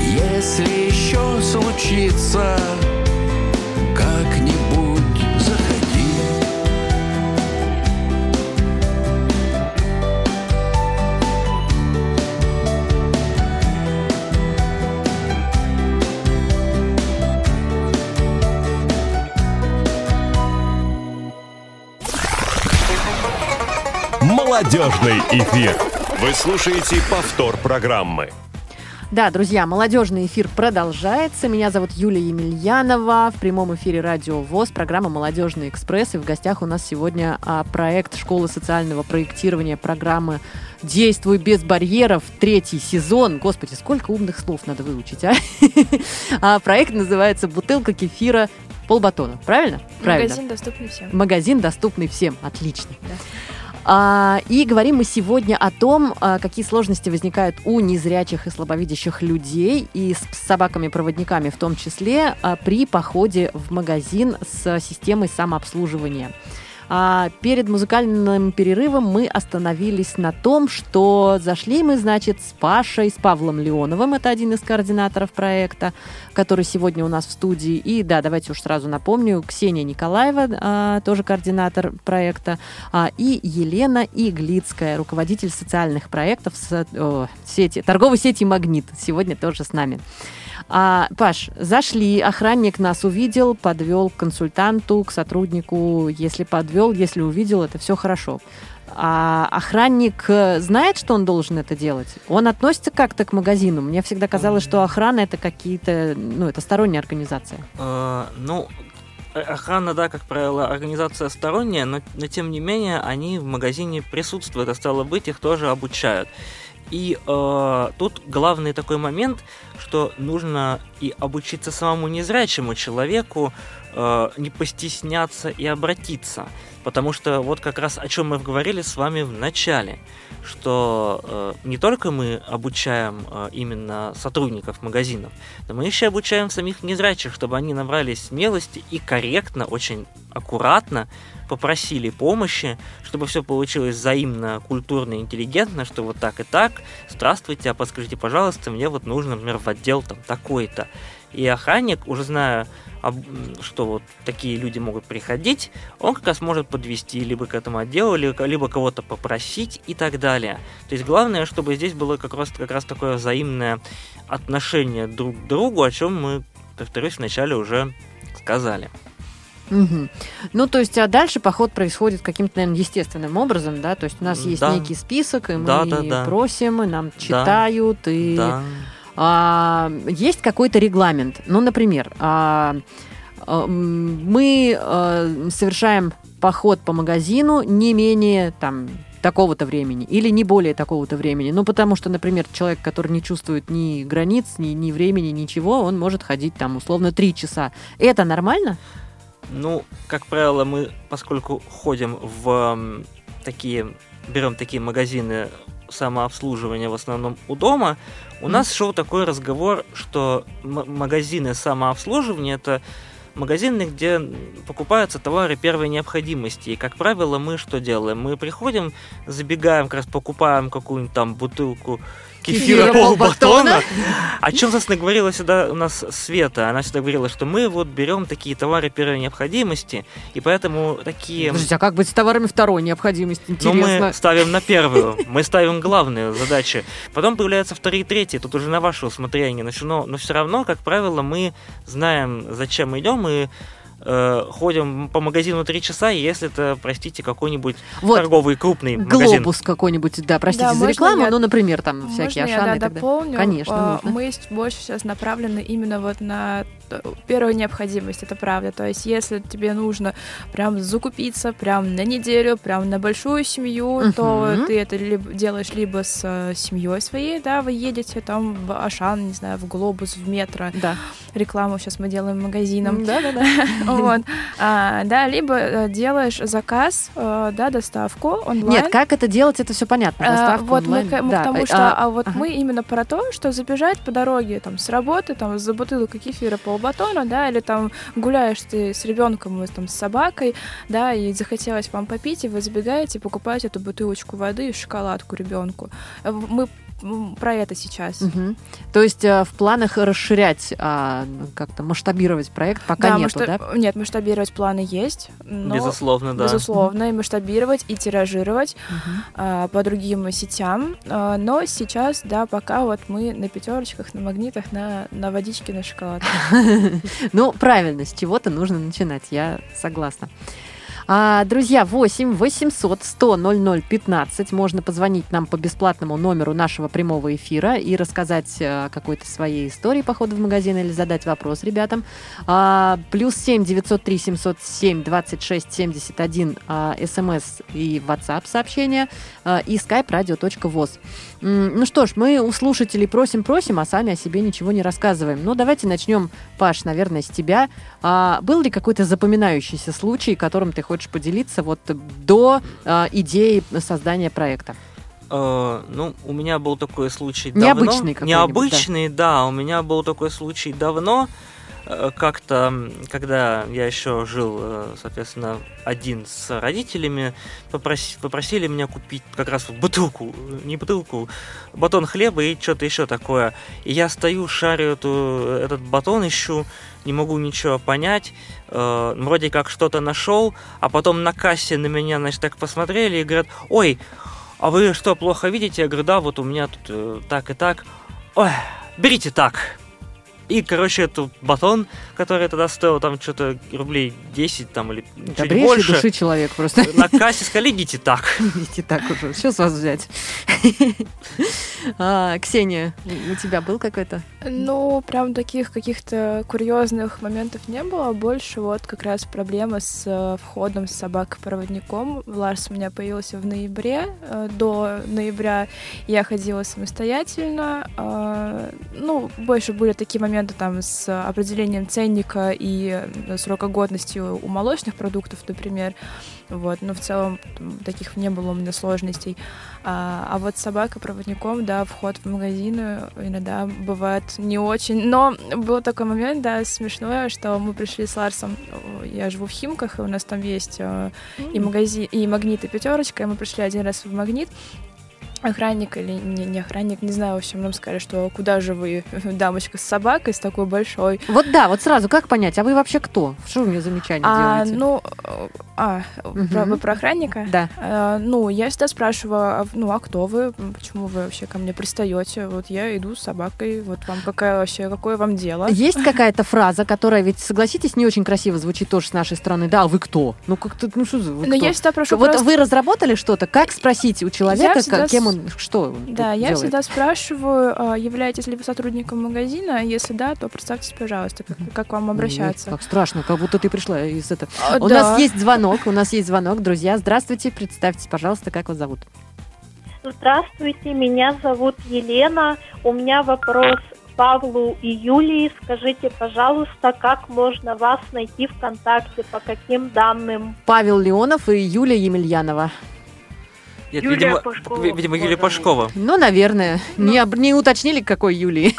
Если еще случится Как-нибудь заходи Молодежный эфир. Вы слушаете повтор программы. Да, друзья, молодежный эфир продолжается. Меня зовут Юлия Емельянова. В прямом эфире Радио ВОЗ, программа «Молодежный экспресс». И в гостях у нас сегодня а, проект школы социального проектирования программы «Действуй без барьеров», третий сезон. Господи, сколько умных слов надо выучить, а? а проект называется «Бутылка кефира полбатона». Правильно? Правильно. Магазин доступный всем. Магазин доступный всем. Отлично. А, и говорим мы сегодня о том, а, какие сложности возникают у незрячих и слабовидящих людей и с собаками-проводниками в том числе а, при походе в магазин с системой самообслуживания. А перед музыкальным перерывом мы остановились на том, что зашли мы, значит, с Пашей, с Павлом Леоновым, это один из координаторов проекта, который сегодня у нас в студии. И да, давайте уж сразу напомню, Ксения Николаева, а, тоже координатор проекта, а, и Елена Иглицкая, руководитель социальных проектов с, о, сети, торговой сети «Магнит», сегодня тоже с нами. А, Паш, зашли, охранник нас увидел, подвел к консультанту, к сотруднику. Если подвел, если увидел, это все хорошо. А охранник э, знает, что он должен это делать? Он относится как-то к магазину? Мне всегда казалось, что охрана это какие-то, ну, это сторонняя организация. Э, ну, э, охрана, да, как правило, организация сторонняя, но, но тем не менее они в магазине присутствуют, а стало быть, их тоже обучают. И э, тут главный такой момент, что нужно и обучиться самому незрячему человеку э, не постесняться и обратиться. Потому что вот как раз о чем мы говорили с вами в начале, что э, не только мы обучаем э, именно сотрудников магазинов, но мы еще обучаем самих незрячих, чтобы они набрались смелости и корректно, очень аккуратно попросили помощи, чтобы все получилось взаимно, культурно, интеллигентно, что вот так и так, здравствуйте, а подскажите, пожалуйста, мне вот нужно, например, в отдел там такой-то. И охранник, уже зная, что вот такие люди могут приходить, он как раз может подвести либо к этому отделу, либо кого-то попросить и так далее. То есть главное, чтобы здесь было как раз, как раз такое взаимное отношение друг к другу, о чем мы, повторюсь, вначале уже сказали. Угу. Ну, то есть, а дальше поход происходит каким-то, наверное, естественным образом, да? То есть у нас есть Да. некий список, и мы Да, да, да. просим, и нам читают, и Да. А, есть какой-то регламент. Ну, например, а, а, мы совершаем поход по магазину не менее там такого-то времени или не более такого-то времени. Ну, потому что, например, человек, который не чувствует ни границ, ни, ни времени, ничего, он может ходить там условно три часа. Это нормально? Ну, как правило, мы, поскольку ходим в такие, берем такие магазины самообслуживания в основном у дома, у нас шел такой разговор, что магазины самообслуживания это магазины, где покупаются товары первой необходимости. И, как правило, мы что делаем? Мы приходим, забегаем, как раз покупаем какую-нибудь там бутылку Кефира кефира полбатона. О чем, собственно, говорила сюда у нас Света? Она всегда говорила, что мы вот берем такие товары первой необходимости, и поэтому такие... Подождите, а как быть с товарами второй необходимости? Но Интересно. мы ставим на первую, мы ставим главные задачи. Потом появляются вторые и третьи, тут уже на ваше усмотрение. Но, но, но все равно, как правило, мы знаем, зачем идем, и э, ходим по магазину три часа, и если это, простите, какой-нибудь Вот. торговый крупный магазин. Глобус какой-нибудь, да, простите Да, за рекламу, я- ну, например, там всякие Можно я Ашаны да, и так далее. дополню? Конечно, А, нужно. Мы больше сейчас направлены именно вот на первую необходимость, это правда. То есть, если тебе нужно прям закупиться, прям на неделю, прям на большую семью, то Мгм. ты это либо делаешь либо с э, семьей своей, да, вы едете там в Ашан, не знаю, в Глобус, в метро. Да. Рекламу сейчас мы делаем магазинам. Да-да-да. Вот. А, да, либо э, делаешь заказ, э, да, доставку онлайн. Нет, как это делать, это все понятно. А, Доставка вот мы, к- тому, что, а, а, вот мы именно про то, что забежать по дороге там с работы, там за бутылкой кефира полбатона, да, или там гуляешь ты с ребенком, там с собакой, да, и захотелось вам попить, и вы забегаете, покупаете эту бутылочку воды и шоколадку ребенку. Мы м, про это сейчас. Мгм. То есть э, в планах расширять, а, как-то масштабировать проект пока Да, нету, масштаб- да? Нет, масштабировать планы есть, но Безусловно, да. безусловно, и масштабировать, и тиражировать а, по другим сетям. А, но сейчас, да, пока вот мы на пятерочках, на магнитах, на, на водичке, на шоколадке. Ну, правильно, с чего-то нужно начинать, я согласна. А, друзья, 8 800 100 00 15. Можно позвонить нам по бесплатному номеру нашего прямого эфира и рассказать э, о какой-то своей истории похода в магазин или задать вопрос ребятам. А, плюс 7 903 707 26 71 а, смс и WhatsApp сообщения а, и skype radio.voz. Ну что ж, мы у слушателей просим-просим, а сами о себе ничего не рассказываем. Ну, давайте начнем, Паш, наверное, с тебя. А, был ли какой-то запоминающийся случай, которым ты хочешь поделиться вот до а, идеи создания проекта? Э, ну, у меня был такой случай Необычный давно. какой-нибудь, Необычный, да. У меня был такой случай давно. Э, Как-то, м, когда я еще жил, э, соответственно, один с родителями, попроси- попросили меня купить как раз бутылку, э, не бутылку, батон хлеба и что-то еще такое. И я стою, шарю эту, этот батон, ищу, не могу ничего понять. Э, вроде как что-то нашел, а потом на кассе на меня, значит, так посмотрели и говорят, ой, а вы что, плохо видите? Я говорю, да, вот у меня тут э, так и так. Ой, берите так. И, короче, этот батон, который тогда стоил там что-то рублей 10 там или чуть Добрейшей больше, души человек просто. на кассе сказали, идите так. Идите так уже. Что с вас взять? А, Ксения, у тебя был какой-то? Ну, прям таких каких-то курьезных моментов не было. Больше вот как раз проблема с э, входом с собакой-проводником. Ларс у меня появился в ноябре. Э, До ноября я ходила самостоятельно. Э, Ну, больше были такие моменты там с определением ценника и э, срока годности у молочных продуктов, например. Вот, но в целом таких не было у меня сложностей. А, а вот с собакой-проводником, да, вход в магазины иногда бывает не очень. Но был такой момент, да, смешное, что мы пришли с Ларсом, э, я живу в Химках, и у нас там есть э, и магазин, и магнит, и пятерочка, и мы пришли один раз в магнит, охранник или не, не охранник, не знаю, в общем, нам сказали, что куда же вы, дамочка с собакой, с такой большой. Вот да, вот сразу, как понять, а вы вообще кто? Что вы мне замечание А, делаете? ну, а, про, Мгм. вы про охранника? Да. Э, ну, я всегда спрашиваю, а, ну, а кто вы? Почему вы вообще ко мне пристаете? Вот я иду с собакой, вот вам какая вообще, какое вам дело? Есть какая-то фраза, которая ведь, согласитесь, не очень красиво звучит тоже с нашей стороны. Да, а вы кто? Ну, как-то, ну что за вы Но кто? я всегда прошу вот просто- вы разработали что-то? Как спросить у человека, всегда кем с- он, что Да, тут я делает? всегда спрашиваю, а, являетесь ли вы сотрудником магазина? Если да, то представьтесь, пожалуйста, как, как к вам обращаться. Ой, как страшно, как будто ты пришла из этого. А, У да. нас есть звонок, у нас есть звонок, друзья. Здравствуйте, представьтесь, пожалуйста, как вас зовут. Здравствуйте, меня зовут Елена. У меня вопрос к Павлу и Юлии. Скажите, пожалуйста, как можно вас найти ВКонтакте, по каким данным? Павел Леонов и Юлия Емельянова. Нет, Юлия видимо, Пашкова, ви- видимо, Юлия Пашкова. Ну, наверное. Не, об- не уточнили, к какой Юлии.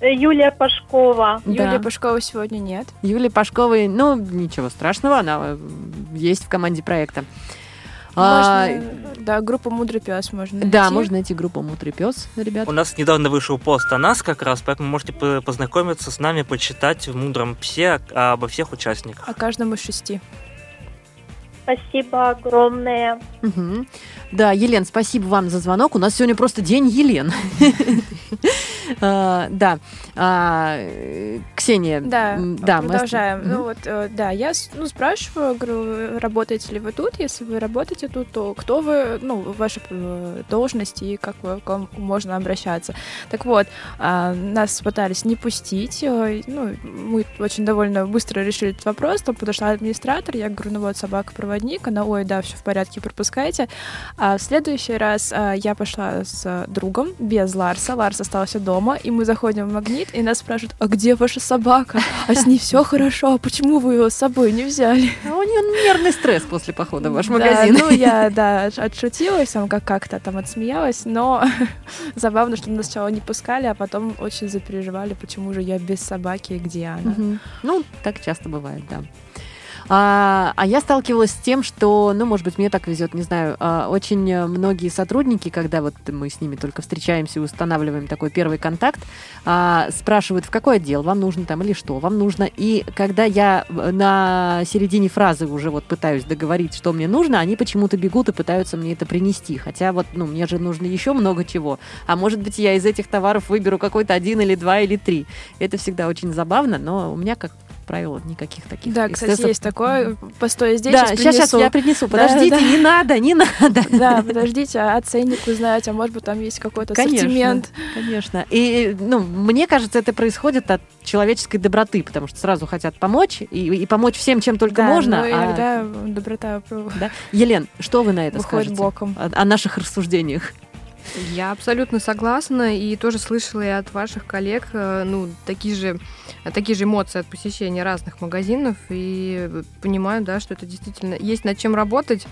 Э, Юлия Пашкова. Да. Пашковой сегодня нет. Юлии Пашковой, ну, ничего страшного, она э, есть в команде проекта. А, Можно, да, группа «Мудрый пес» можно найти. да, можно найти группу «Мудрый пес», ребят. У нас недавно вышел пост о нас как раз, поэтому можете по- познакомиться с нами, почитать в «Мудром псе» обо всех участниках. О каждом из шести. Спасибо огромное. Мгм. Да, Елен, спасибо вам за звонок. У нас сегодня просто день Елен. А, Да. А, Ксения. Да, да, мы продолжаем. ост- Ну вот, э, да, я ну, спрашиваю, говорю, работаете ли вы тут? Если вы работаете тут, то кто вы, ну, ваша э, должность и как вы, к вам можно обращаться. Так вот, а, нас пытались не пустить, э, ну, мы очень довольно быстро решили этот вопрос, там подошла администратор, я говорю, ну вот собака-проводник, она, ой, да, все в порядке, пропускайте. А в следующий раз я пошла с другом, без Ларса, Ларс остался дома, и мы заходим в магнит, и нас спрашивают, а где ваша собака? А с ней все хорошо, а почему вы ее с собой не взяли? А У нее нервный стресс после похода в ваш Да, магазин. ну, я, да, от- отшутилась, там как- как-то там отсмеялась, но забавно, что нас сначала не пускали, а потом очень запереживали, почему же я без собаки и где она. Мгм. Ну, так часто бывает, да. А, а я сталкивалась с тем, что, ну, может быть, мне так везет, не знаю, а, очень многие сотрудники, когда вот мы с ними только встречаемся и устанавливаем такой первый контакт, а, спрашивают, в какой отдел вам нужно там или что вам нужно. И когда я э, на середине фразы уже вот пытаюсь договорить, что мне нужно, они почему-то бегут и пытаются мне это принести. Хотя вот, ну, мне же нужно еще много чего. А может быть, я из этих товаров выберу какой-то один или два или три. Это всегда очень забавно, но у меня, как правило, никаких таких Да, кстати, эксцессов. есть такое. Постой здесь, Да, сейчас сейчас, сейчас принесу. я принесу. Да, Подождите, да. не надо, не надо. Да, подождите, а ценник узнать, а может быть там есть какой-то ассортимент. конечно. И, ну, мне кажется, это происходит от человеческой доброты, потому что сразу хотят помочь, и, и помочь всем, чем только Да, можно. но а- иногда доброта да? Елен, что вы на это выходит скажете? боком. О, о наших рассуждениях. Я абсолютно согласна и тоже слышала и от ваших коллег, э, ну, такие же, такие же эмоции от посещения разных магазинов. И понимаю, да, что это действительно есть над чем работать,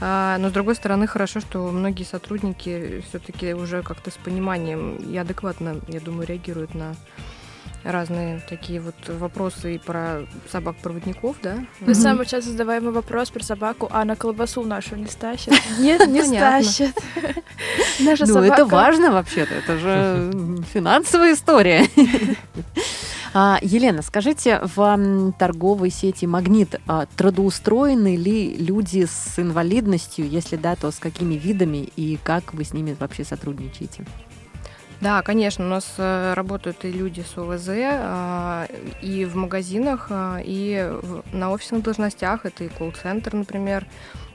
а, но с другой стороны хорошо, что многие сотрудники все-таки уже как-то с пониманием и адекватно, я думаю, реагируют на разные такие вот вопросы и про собак-проводников, да. Ну, Самый часто задаваемый вопрос про собаку, а на колбасу нашу не стащит? Нет, не стащит. Наша Ну, собака... это важно вообще-то, это же финансовая история. А, Елена, скажите, в торговой сети «Магнит» а, трудоустроены ли люди с инвалидностью? Если да, то с какими видами и как вы с ними вообще сотрудничаете? Да, конечно, у нас э, работают и люди с ОВЗ, а, и в магазинах, а, и на офисных должностях. Это и колл-центр, например,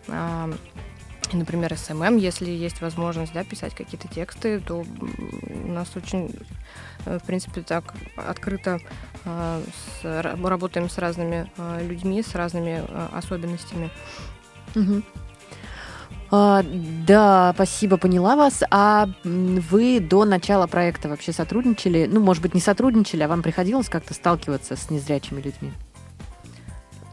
и, например, СММ, если есть возможность да, писать какие-то тексты, то у нас очень, э, в принципе, так открыто с- ра- работаем с разными людьми, с разными особенностями. Мгм. А, да, спасибо, поняла вас. А вы до начала проекта вообще сотрудничали? Ну, может быть, не сотрудничали, а вам приходилось как-то сталкиваться с незрячими людьми?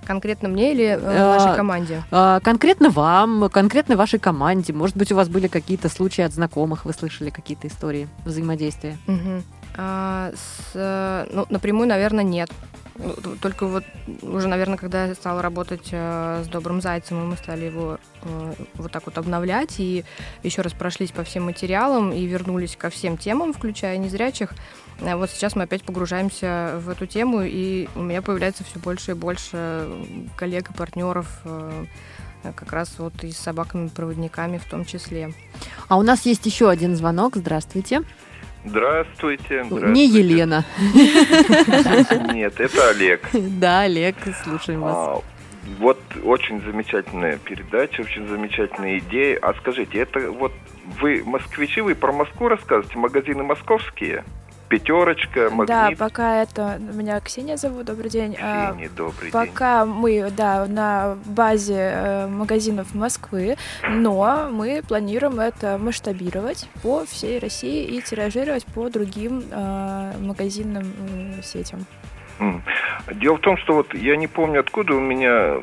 Конкретно мне или э, А, вашей команде? А, конкретно вам, конкретно вашей команде. Может быть, у вас были какие-то случаи от знакомых, вы слышали какие-то истории взаимодействия? Мгм. А, с, э, ну, напрямую, наверное, нет. Ну, Только вот уже, наверное, когда я стала работать э, с Добрым Зайцем, мы стали его э, вот так вот обновлять, и еще раз прошлись по всем материалам и вернулись ко всем темам, включая незрячих, э, вот сейчас мы опять погружаемся в эту тему, и у меня появляется все больше и больше коллег и партнеров, как раз вот и с собаками-проводниками в том числе. А у нас есть еще один звонок. Здравствуйте. Здравствуйте. Не здравствуйте. Елена. Нет, это Олег. Да, Олег, слушаем вас. А, Вот очень замечательная передача, очень замечательная идея. А скажите, это вот вы москвичи, вы про Москву рассказываете, магазины московские? Пятерочка, Да, Магнит, пока это... Меня Ксения зовут, добрый день. А, Ксения, добрый день. Пока мы, да, на базе э, магазинов Москвы, но мы планируем это масштабировать по всей России и тиражировать по другим э, магазинным сетям. Дело в том, что вот я не помню откуда у меня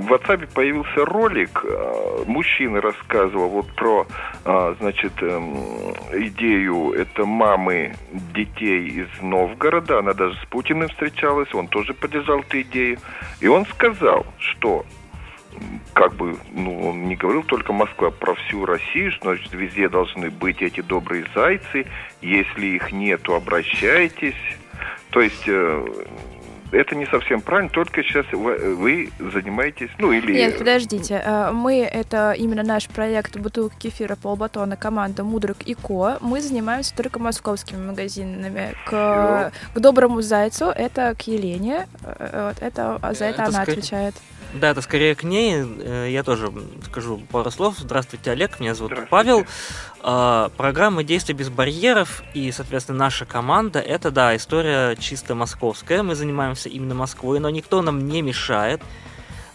в WhatsApp появился ролик, э, мужчина рассказывал вот про, а, значит, эм, идею, это мамы детей из Новгорода, она даже с Путиным встречалась, он тоже поддержал эту идею, и он сказал, что как бы, ну, он не говорил только Москва, а про всю Россию, что, значит, везде должны быть эти добрые зайцы, если их нету, обращайтесь. То есть э, это не совсем правильно, только сейчас вы, вы занимаетесь, ну или... Нет, подождите. э, Мы, это именно наш проект «Бутылка кефира полбатона» команда «Мудрик и Ко». Мы занимаемся только московскими магазинами. К, к «Доброму зайцу» это к Елене. э, Вот, это, за это, Это она скорее- отвечает. Да, это скорее к ней. Э, Я тоже скажу пару слов. Здравствуйте, Олег. Меня зовут. Павел. А, Программа «Действия без барьеров» и, соответственно, наша команда — это, да, история чисто московская. Мы занимаемся именно Москвой, но никто нам не мешает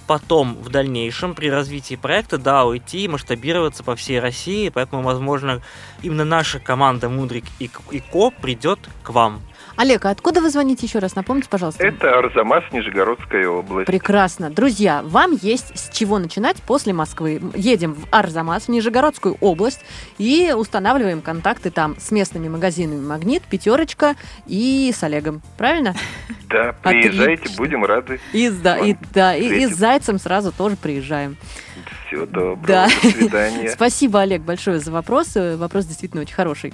потом, в дальнейшем, при развитии проекта, да, уйти и масштабироваться по всей России, поэтому, возможно, именно наша команда «Мудрик и, и Ко» придет к вам. Олег, а откуда вы звоните еще раз? Напомните, пожалуйста. Это Арзамас, Нижегородская область. Прекрасно. Друзья, вам есть с чего начинать после Москвы. Едем в Арзамас, в Нижегородскую область, и устанавливаем контакты там с местными магазинами «Магнит», «Пятерочка» и с Олегом. Правильно? Да, приезжайте, Отлично. будем рады. И, да, и, да, и, и с. Зайцем сразу тоже приезжаем. Всего доброго, Да. до свидания. Спасибо, Олег, большое за вопрос. Э, Вопрос действительно очень хороший.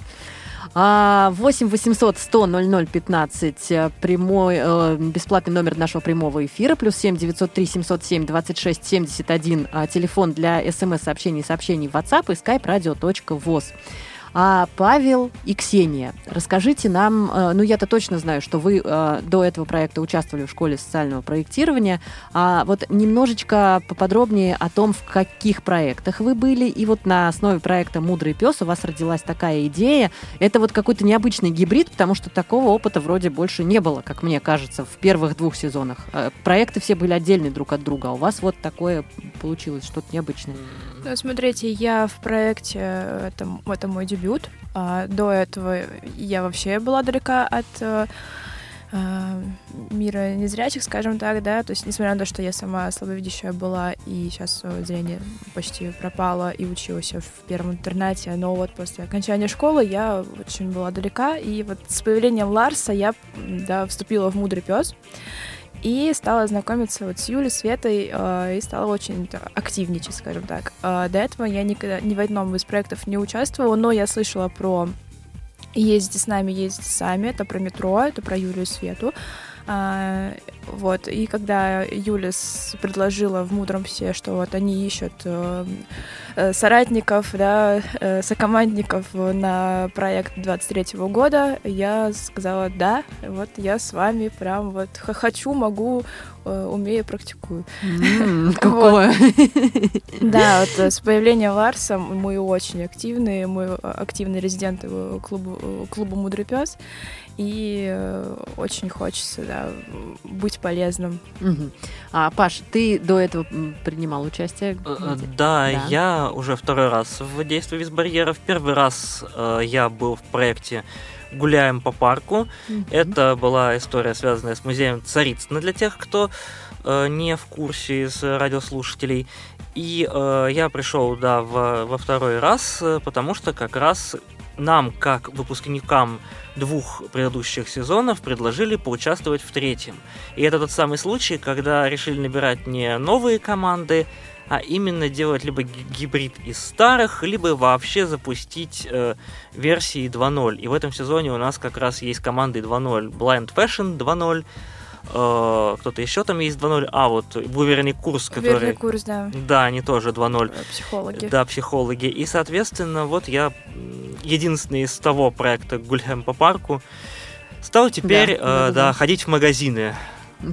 А, 8 800 100 00 15 э, прямой, э, бесплатный номер нашего прямого эфира, плюс 7 903 707 26 71, а, телефон для смс-сообщений и сообщений в WhatsApp и skype radio.voz. А Павел и Ксения, расскажите нам, э, ну я-то точно знаю, что вы э, до этого проекта участвовали в школе социального проектирования, а вот немножечко поподробнее о том, в каких проектах вы были, и вот на основе проекта «Мудрый пес» у вас родилась такая идея. Это вот какой-то необычный гибрид, потому что такого опыта вроде больше не было, как мне кажется, в первых двух сезонах. Э, Проекты все были отдельные друг от друга, а у вас вот такое получилось, что-то необычное. Ну, смотрите, я в проекте, это, это мой дебют. А до этого я вообще была далека от э, э, мира незрячих, скажем так, да, то есть несмотря на то, что я сама слабовидящая была и сейчас э, зрение почти пропало и училась в первом интернате, но вот после окончания школы я очень была далека, и вот с появлением Ларса я, да, вступила в «Мудрый пес», и стала знакомиться вот с Юлей, Светой, э, и стала очень да, активничать, скажем так. Э, до этого я никогда ни в одном из проектов не участвовала, но я слышала про «Ездите с нами, ездите сами», это про метро, это про Юлю и Свету. А, вот, и когда Юля с- предложила в «Мудром псе», что вот они ищут э, э, соратников, да, э, сокомандников на проект 23 года, я сказала «да», вот я с вами прям вот хочу, могу, умею, практикую. Какое? Да, вот с появлением Ларса мы очень активные, мы активные резиденты клуба «Мудрый пес», и э, очень хочется, да, быть полезным. Мгм. А, Паш, ты до этого принимал участие? Э, э? Да, Да. я уже второй раз в действии без барьеров. Первый раз э, я был в проекте «Гуляем по парку». Мгм. Это была история, связанная с музеем Царицына для тех, кто э, не в курсе из радиослушателей. И э, я пришел, да, во, во второй раз, потому что как раз нам, как выпускникам двух предыдущих сезонов, предложили поучаствовать в третьем. И это тот самый случай, когда решили набирать не новые команды, а именно делать либо ги- гибрид из старых, либо вообще запустить э, версии 2.0. И в этом сезоне у нас как раз есть команды 2.0. Blind Fashion 2.0, э, кто-то еще там есть 2.0, а вот выверенный курс, который... Верный курс, да, Да, они тоже 2.0. э, психологи. Да, психологи. И, соответственно, вот я единственный из того проекта «Гуляем по парку» стал теперь, Да, э, да. ходить в магазины.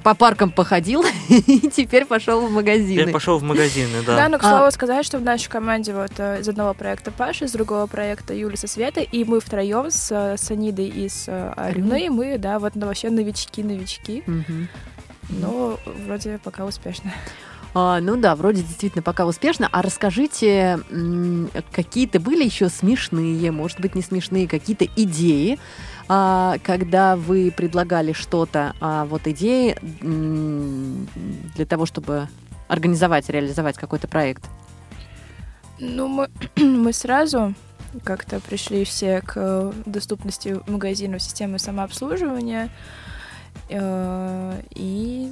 По паркам походил и теперь пошел в магазины. Теперь пошел в магазины, да. Да, но к А. слову сказать, что в нашей команде вот э, из одного проекта Паша, из другого проекта Юля со Светой, и мы втроем с, э, с Анидой и с э, Ариной, мы, да, вот ну, вообще новички-новички, но вроде пока успешно. А, ну да, вроде действительно пока успешно. А расскажите, какие-то были еще смешные, может быть, не смешные, какие-то идеи, а, когда вы предлагали что-то, а вот идеи для того, чтобы организовать, реализовать какой-то проект? Ну, мы, мы сразу как-то пришли все к э, доступности магазинов системы самообслуживания. Э, И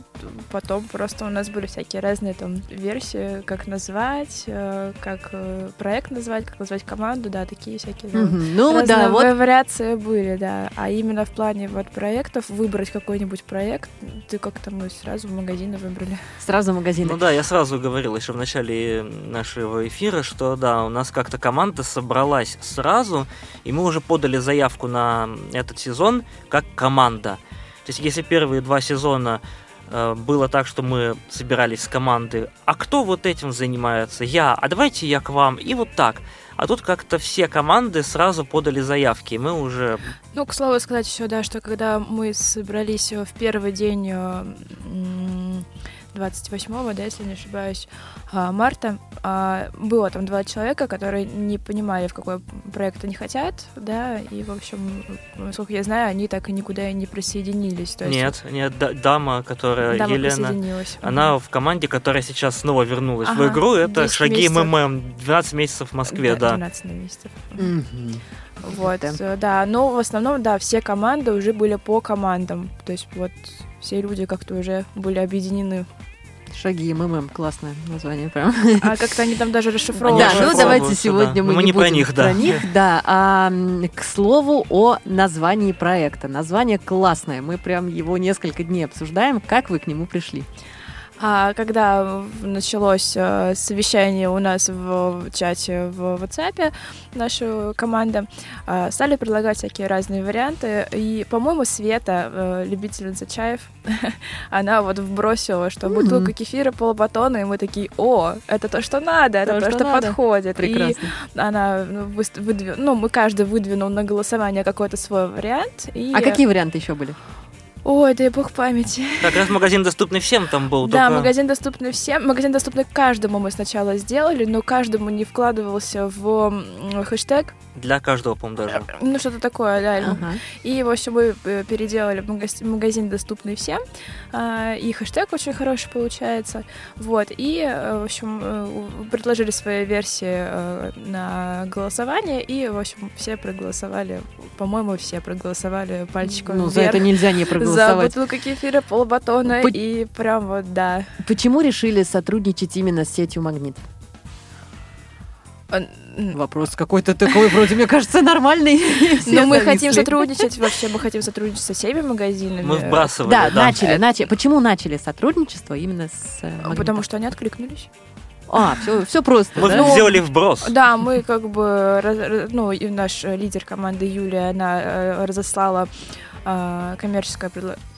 потом просто у нас были всякие разные там версии, как назвать, э, как э, проект назвать, как назвать команду, да, такие всякие. да. Ну Разные да, вот вариации были, да. А именно в плане вот проектов выбрать какой-нибудь проект, ты как-то мы сразу в магазины выбрали. сразу магазины. Ну да, я сразу говорил еще в начале нашего эфира, что да, у нас как-то команда собралась сразу, и мы уже подали заявку на этот сезон как команда. То есть если первые два сезона э, было так, что мы собирались с команды, а кто вот этим занимается? Я, а давайте я к вам, и вот так. А тут как-то все команды сразу подали заявки, и мы уже... Ну, к слову сказать еще, да, что когда мы собрались э, в первый день э, м, 28-го, да, если не ошибаюсь, а, марта, а, было там два человека, которые не понимали, в какой проект они хотят, да, и, в общем, насколько я знаю, они так и никуда и не присоединились. То есть Нет, нет, да- дама, которая дама Елена... присоединилась. Она в команде, которая сейчас снова вернулась в Ага, игру. Это 10 шаги месяцев. МММ. 12 месяцев в Москве, да. 12 месяцев. Мгм. Вот, Это- да, но в основном, да, все команды уже были по командам, то есть вот все люди как-то уже были объединены. Шаги МММ, классное название прям. А как-то они там даже Да, расшифровывают. ну давайте да. сегодня мы, Мы не не про будем них, да. про них, да. А, к слову о названии проекта. Название классное. Мы прям его несколько дней обсуждаем. Как вы к нему пришли? А когда началось э, совещание у нас в чате в WhatsApp, наша команда, э, стали предлагать всякие разные варианты. И, по-моему, Света, э, любительница чаев, она вот вбросила, что бутылка кефира, полбатона, и мы такие, о, это то, что надо, это То, то, что что подходит. Прекрасно. И она ну, выст- выдвин- ну, мы каждый выдвинул на голосование какой-то свой вариант. И... А какие варианты еще были? Ой, дай бог памяти. Как раз магазин доступный всем там был. Да, только- магазин доступный всем. Магазин доступный каждому мы сначала сделали, но каждому не вкладывался в хэштег. Для каждого, по-моему, даже. Ну, что-то такое, да. Ага. И, в общем, мы э, переделали магаз- магазин доступный всем. а, И хэштег очень хороший получается. Вот. И, э, в общем, э, предложили свои версии на голосование. И, в общем, все проголосовали. По-моему, все проголосовали пальчиком Ну, за вверх. это нельзя не За проголосовать. бутылку кефира, полбатона По- и прям вот, да. Почему решили сотрудничать именно с сетью «Магнит»? А, Вопрос какой-то такой, вроде, мне кажется, нормальный. Но мы зависли. хотим сотрудничать, вообще мы хотим сотрудничать со всеми магазинами. Мы вбрасывали, Да, да. начали, начали. Почему начали сотрудничество именно с э? Потому что они откликнулись. А, все, все просто, Мы да? сделали вброс. Да, мы как бы, ну, наш лидер команды Юлия, она э, разослала э, коммерческое предложение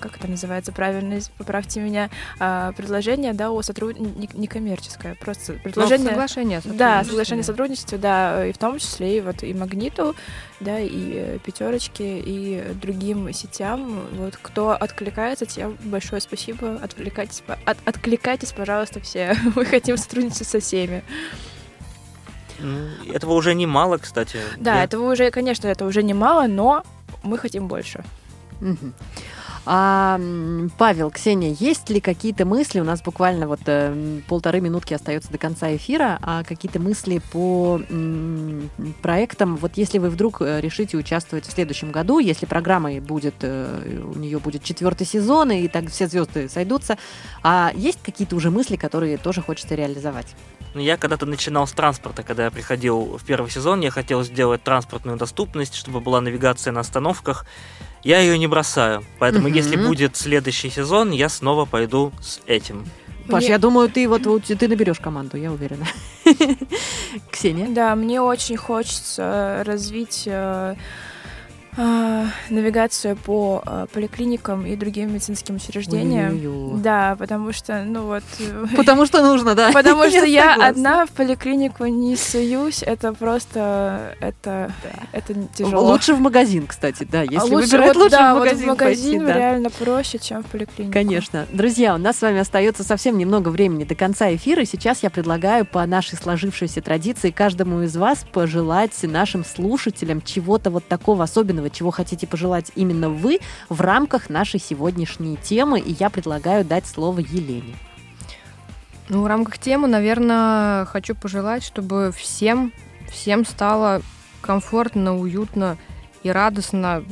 как это называется правильно, поправьте меня, а, предложение, да, о сотрудничестве, не коммерческое, просто предложение... соглашение о Да, соглашение о сотрудничестве, да, и в том числе и вот и Магниту, да, и пятерочке, и другим сетям. Вот кто откликается, тем большое спасибо. Отвлекайтесь, от- откликайтесь, пожалуйста, все. Мы хотим сотрудничать со всеми. Ну, Этого уже немало, кстати. Да, Я- этого уже, конечно, это уже немало, но мы хотим больше. Мгм. А, Павел, Ксения, есть ли какие-то мысли? У нас буквально вот э, полторы минутки остается до конца эфира. А какие-то мысли по м, проектам? Вот если вы вдруг э, решите участвовать в следующем году, если программа будет, э, у нее будет четвертый сезон, и так все звезды сойдутся, а есть какие-то уже мысли, которые тоже хочется реализовать? Ну, Я когда-то начинал с транспорта, когда я приходил в первый сезон, я хотел сделать транспортную доступность, чтобы была навигация на остановках. Я ее не бросаю. Поэтому, Мгм. если будет следующий сезон, я снова пойду с этим. Паш, Мне- я думаю, ты вот, вот ты наберешь команду, я уверена. Ксения? Да, мне очень хочется развить э, навигацию по э, поликлиникам и другим медицинским учреждениям. Ой-ой-ой. Да, потому что, ну вот... Потому что нужно, да. Потому что я одна в поликлинику не суюсь, это просто, это, это тяжело. Лучше в магазин, кстати, да. Если А лучше, выбирать, вот, лучше да, в вот магазин, в магазин пойти, да. реально проще, чем в поликлинику. Конечно. Друзья, у нас с вами остается совсем немного времени до конца эфира. Сейчас я предлагаю по нашей сложившейся традиции каждому из вас пожелать нашим слушателям чего-то вот такого особенного, чего хотите пожелать именно вы в рамках нашей сегодняшней темы. И я предлагаю дать слово Елене. Ну, в рамках темы, наверное, хочу пожелать, чтобы всем, всем стало комфортно, уютно и радостно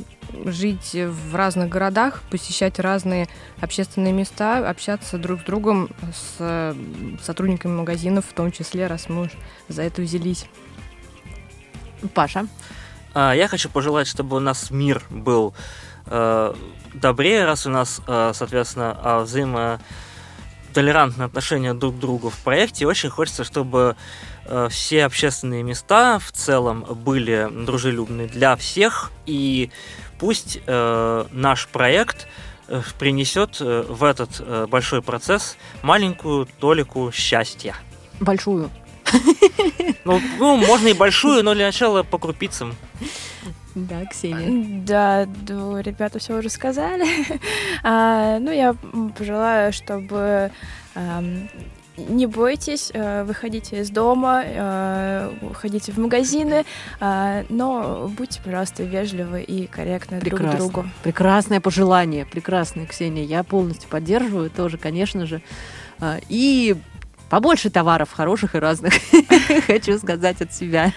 жить в разных городах, посещать разные общественные места, общаться друг с другом, с э, сотрудниками магазинов, в том числе, раз мы уж за это взялись. Паша. А, Я хочу пожелать, чтобы у нас мир был э, добрее, раз у нас, э, соответственно, а, взаимотолерантные отношения друг к другу в проекте. Очень хочется, чтобы э, все общественные места в целом были дружелюбны для всех, и пусть наш проект принесет в этот большой процесс маленькую толику счастья. Большую. Ну, ну, можно и большую, но для начала по крупицам. Да, Ксения. Да, да, ребята все уже сказали. А, ну, я пожелаю, чтобы ам, не бойтесь, э, выходите из дома, э, ходите в магазины, а, но будьте, пожалуйста, вежливы и корректны друг к Прекрасно. другу. Прекрасное пожелание, прекрасное, Ксения. Я полностью поддерживаю тоже, конечно же. А, И побольше товаров хороших и разных, хочу сказать от себя.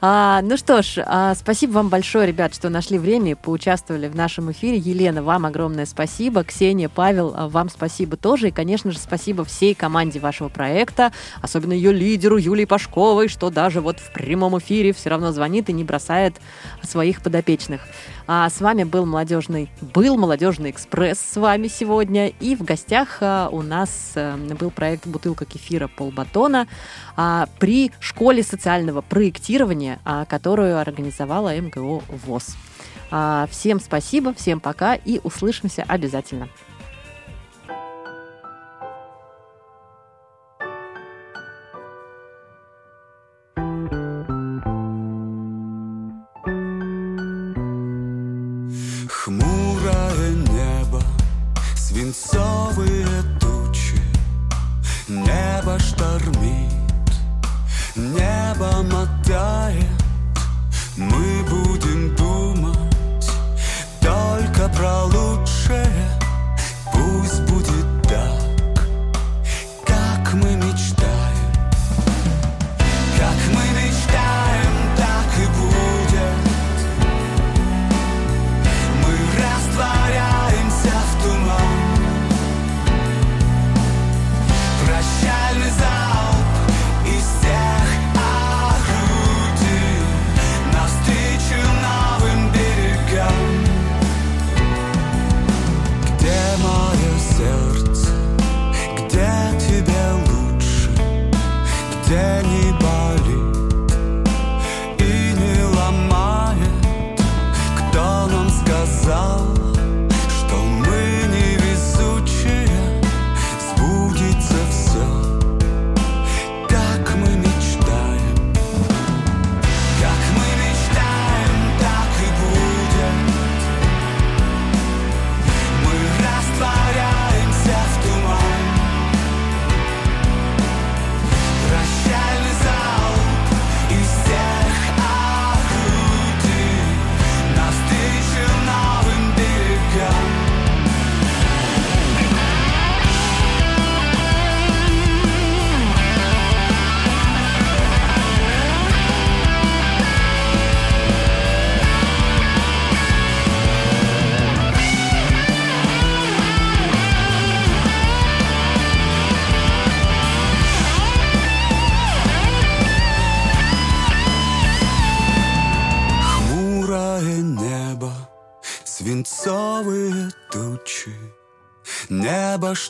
А, ну что ж, а, спасибо вам большое, ребят, что нашли время и поучаствовали в нашем эфире. Елена, вам огромное спасибо. Ксения, Павел, а, вам спасибо тоже. И, конечно же, спасибо всей команде вашего проекта, особенно ее лидеру Юлии Пашковой, что даже вот в прямом эфире все равно звонит и не бросает своих подопечных. А с вами был молодежный, был молодежный экспресс с вами сегодня. И в гостях а, у нас а, был проект «Бутылка кефира полбатона» а, при школе социального проектирования, а, которую организовала МГО ВОЗ. Всем спасибо, всем пока и услышимся обязательно.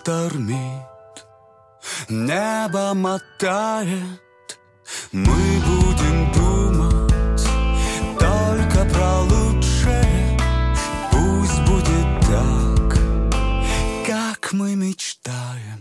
штормит, небо мотает, мы будем думать только про лучшее. Пусть будет так, как мы мечтаем.